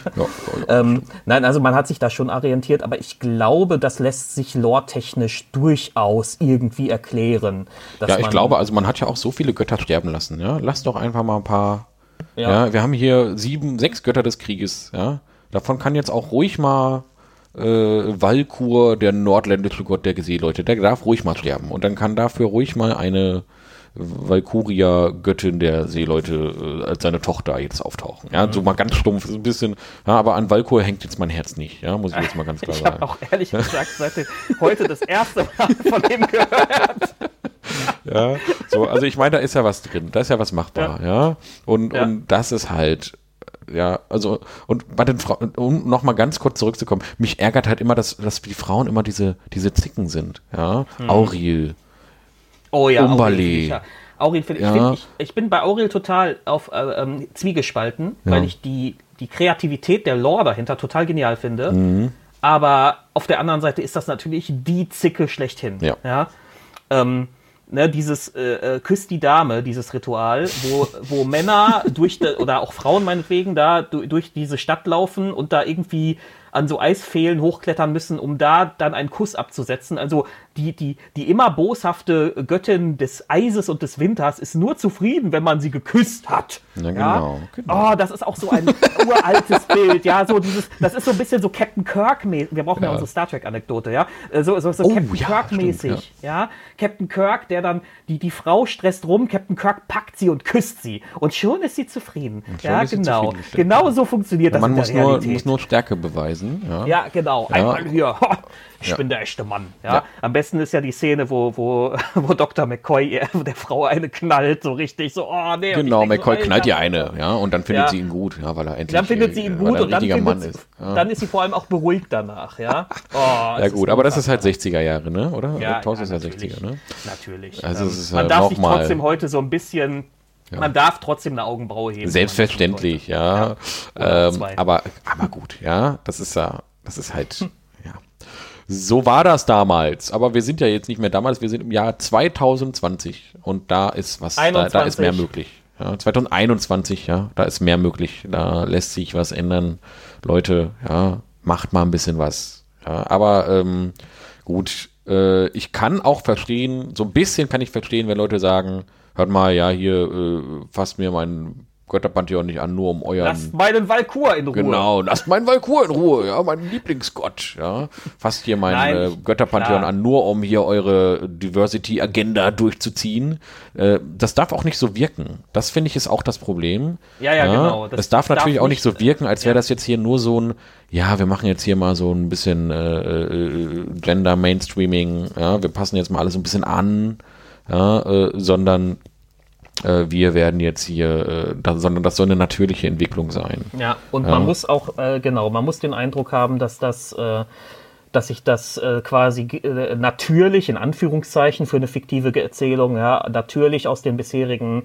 ähm, nein, also man hat sich da schon orientiert, aber ich glaube, das lässt sich lore-technisch durchaus irgendwie erklären.
ja, ich glaube, also man hat ja auch so viele Götter sterben lassen, ja. Lass doch einfach mal ein paar. Ja. wir haben hier sieben, sechs Götter des Krieges, ja. Davon kann jetzt auch ruhig mal äh, Valkur, der nordländische Gott der Seeleute, der darf ruhig mal sterben. Und dann kann dafür ruhig mal eine Valkyria, Göttin der Seeleute, äh, als seine Tochter jetzt auftauchen. Ja, so mal ganz stumpf, so ein bisschen, ja, aber an Valkyr hängt jetzt mein Herz nicht, ja, muss ich jetzt mal ganz klar
ich
sagen.
Ich habe auch ehrlich gesagt seit heute das erste Mal von ihm gehört.
ja, so, also ich meine, da ist ja was drin, da ist ja was machbar, ja. ja? Und, ja. und das ist halt, ja, also, und bei den Frauen, um nochmal ganz kurz zurückzukommen, mich ärgert halt immer, dass, dass die Frauen immer diese, diese Zicken sind, ja. Hm. Auril,
Oh ja, Umberli. Aurel, find, ja. ich, find, ich, ich, bin bei Aurel total auf äh, ähm, Zwiegespalten, ja. weil ich die, die Kreativität der Lore dahinter total genial finde. Mhm. Aber auf der anderen Seite ist das natürlich die Zicke schlechthin. Ja. ja? Ähm, ne, dieses äh, äh Küsst die Dame, dieses Ritual, wo, wo Männer durch de, oder auch Frauen meinetwegen da durch diese Stadt laufen und da irgendwie an so Eisfehlen hochklettern müssen, um da dann einen Kuss abzusetzen. Also die, die, die immer boshafte Göttin des Eises und des Winters ist nur zufrieden, wenn man sie geküsst hat. Ja, genau. Ja? genau. Oh, das ist auch so ein uraltes Bild. Ja, so dieses, das ist so ein bisschen so Captain Kirk mäßig. Wir brauchen ja, ja unsere Star Trek Anekdote, ja. Äh, so, so, so oh, Captain ja, Kirk mäßig. Ja. ja. Captain Kirk, der dann, die, die Frau stresst rum, Captain Kirk packt sie und küsst sie. Und schon ist sie zufrieden. Ja, genau. Genau so funktioniert das.
Man muss nur, muss nur Stärke beweisen.
Ja, ja genau. Einmal hier. Ich bin der echte Mann. Ja. Am besten ist ja die Szene, wo, wo, wo Dr. McCoy der Frau eine knallt, so richtig, so, oh nee.
Genau, McCoy so, knallt ihr eine, ja, und dann findet ja. sie ihn gut, ja, weil er endlich
Dann findet sie ihn gut und dann, findet, ist. Ja. dann ist sie vor allem auch beruhigt danach, ja.
Oh, ja gut, aber das ist halt 60er Jahre, ne, oder? Ja, Taus ist ja 60er, ne?
Natürlich. Also ähm, Man darf sich trotzdem heute so ein bisschen ja. Man darf trotzdem eine Augenbraue heben.
Selbstverständlich, ja. ja. Ähm, aber, aber gut, ja. Das ist ja, das ist halt, hm. ja. So war das damals. Aber wir sind ja jetzt nicht mehr damals, wir sind im Jahr 2020 und da ist was, da, da, ist mehr möglich. Ja, 2021, ja, da ist mehr möglich. Da lässt sich was ändern. Leute, ja, macht mal ein bisschen was. Ja, aber ähm, gut, äh, ich kann auch verstehen, so ein bisschen kann ich verstehen, wenn Leute sagen, hört mal, ja, hier äh, fasst mir mein Götterpantheon nicht an, nur um euren.
Lasst meinen Valkur in Ruhe.
Genau, lasst meinen Valkur in Ruhe, ja, mein Lieblingsgott, ja. Fasst hier mein Nein, äh, Götterpantheon klar. an, nur um hier eure Diversity-Agenda durchzuziehen. Äh, das darf auch nicht so wirken. Das finde ich ist auch das Problem.
Ja, ja, ja genau.
Das, das darf natürlich darf auch nicht so wirken, als wäre ja. das jetzt hier nur so ein, ja, wir machen jetzt hier mal so ein bisschen äh, äh, Gender Mainstreaming, ja, wir passen jetzt mal alles ein bisschen an, ja, äh, sondern äh, wir werden jetzt hier, äh, da, sondern das soll eine natürliche Entwicklung sein.
Ja, und man muss auch, äh, genau, man muss den Eindruck haben, dass das, äh, dass sich das äh, quasi äh, natürlich, in Anführungszeichen, für eine fiktive Erzählung, ja, natürlich aus den bisherigen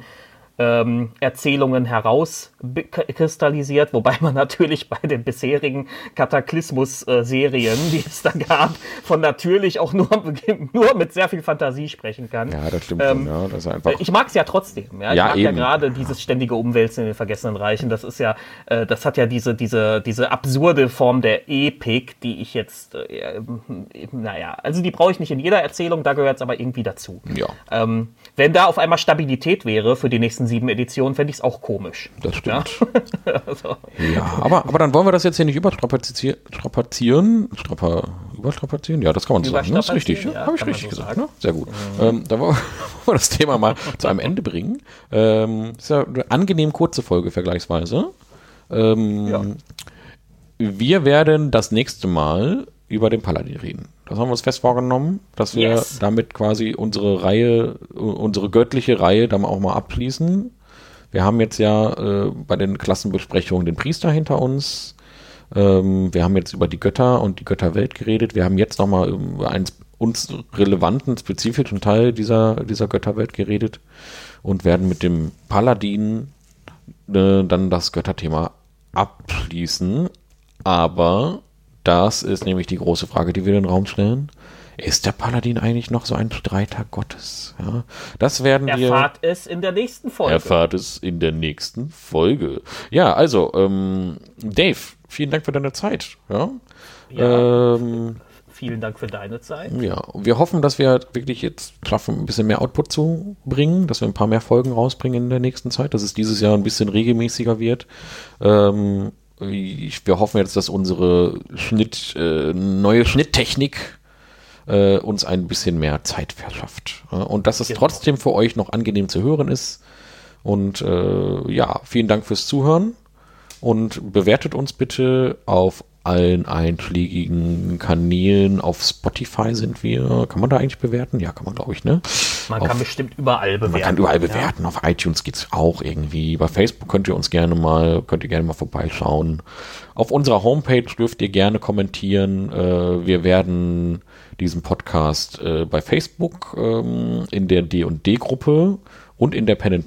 ähm, Erzählungen herauskristallisiert, wobei man natürlich bei den bisherigen Kataklysmus-Serien, die es da gab, von natürlich auch nur, nur mit sehr viel Fantasie sprechen kann.
Ja, das stimmt ähm, ja. Das
ich mag es ja trotzdem. Ja? Ich ja, mag eben. ja gerade dieses ständige Umwälzen in den vergessenen Reichen. Das ist ja, äh, das hat ja diese, diese, diese absurde Form der Epik, die ich jetzt, äh, naja, also die brauche ich nicht in jeder Erzählung, da gehört es aber irgendwie dazu.
Ja.
Ähm, wenn da auf einmal Stabilität wäre für die nächsten sieben Editionen, fände ich es auch komisch.
Das stimmt. Ja, also. ja aber, aber dann wollen wir das jetzt hier nicht überstrapazieren. Strapa, überstrapazieren? Ja, das kann man so sagen. Ne? Das ist richtig. Ja, Habe ich richtig so gesagt. Ne? Sehr gut. Mhm. Ähm, da wollen wir das Thema mal zu einem Ende bringen. Ähm, ist ja eine angenehm kurze Folge vergleichsweise. Ähm, ja. Wir werden das nächste Mal über den Paladin reden. Das haben wir uns fest vorgenommen, dass wir yes. damit quasi unsere Reihe, unsere göttliche Reihe dann auch mal abschließen. Wir haben jetzt ja äh, bei den Klassenbesprechungen den Priester hinter uns. Ähm, wir haben jetzt über die Götter und die Götterwelt geredet. Wir haben jetzt nochmal über einen uns relevanten, spezifischen Teil dieser, dieser Götterwelt geredet und werden mit dem Paladin äh, dann das Götterthema abschließen. Aber das ist nämlich die große Frage, die wir in den Raum stellen. Ist der Paladin eigentlich noch so ein Streiter Gottes? Ja, das werden
Erfahrt
wir.
Erfahrt es in der nächsten Folge.
Erfahrt es in der nächsten Folge. Ja, also, ähm, Dave, vielen Dank für deine Zeit. Ja.
ja ähm, vielen Dank für deine Zeit.
Ja, wir hoffen, dass wir wirklich jetzt schaffen, ein bisschen mehr Output zu bringen, dass wir ein paar mehr Folgen rausbringen in der nächsten Zeit, dass es dieses Jahr ein bisschen regelmäßiger wird. Ähm, wir hoffen jetzt, dass unsere Schnitt, äh, neue Schnitttechnik äh, uns ein bisschen mehr Zeit verschafft. Und dass es genau. trotzdem für euch noch angenehm zu hören ist. Und äh, ja, vielen Dank fürs Zuhören und bewertet uns bitte auf allen einschlägigen Kanälen. Auf Spotify sind wir. Kann man da eigentlich bewerten? Ja, kann man, glaube ich, ne?
Man auf, kann bestimmt überall bewerten. Man
kann überall bewerten. Ja. Auf iTunes geht es auch irgendwie. Bei Facebook könnt ihr uns gerne mal, könnt ihr gerne mal vorbeischauen. Auf unserer Homepage dürft ihr gerne kommentieren. Äh, wir werden diesen Podcast äh, bei Facebook ähm, in der D&D-Gruppe und in der Pen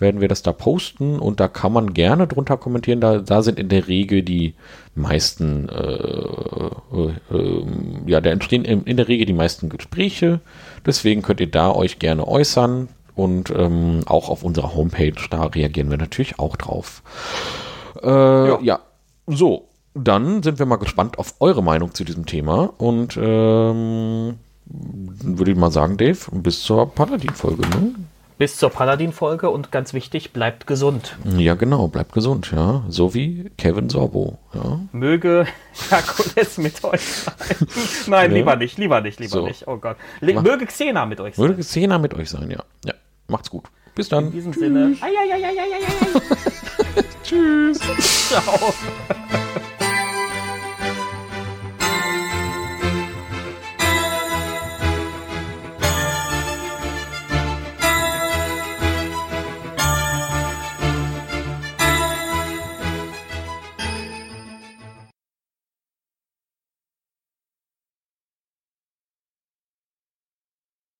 werden wir das da posten und da kann man gerne drunter kommentieren. Da, da sind in der Regel die meisten, äh, äh, äh, ja, da entstehen in, in, der Regel die meisten Gespräche. Deswegen könnt ihr da euch gerne äußern und ähm, auch auf unserer Homepage, da reagieren wir natürlich auch drauf. Äh, ja. ja, so, dann sind wir mal gespannt auf eure Meinung zu diesem Thema und ähm, würde ich mal sagen, Dave, bis zur Paladin-Folge. Ne?
Bis zur Paladin-Folge und ganz wichtig, bleibt gesund.
Ja, genau, bleibt gesund, ja. So wie Kevin Sorbo, ja.
Möge Herkules mit euch sein. Nein, ja. lieber nicht, lieber nicht, lieber so. nicht. Oh Gott. Le Mach, möge Xena mit euch
sein. Möge Xena mit euch sein, ja. Ja, macht's gut. Bis dann.
In diesem Tschüss. Sinne. Ai. Tschüss. Ciao.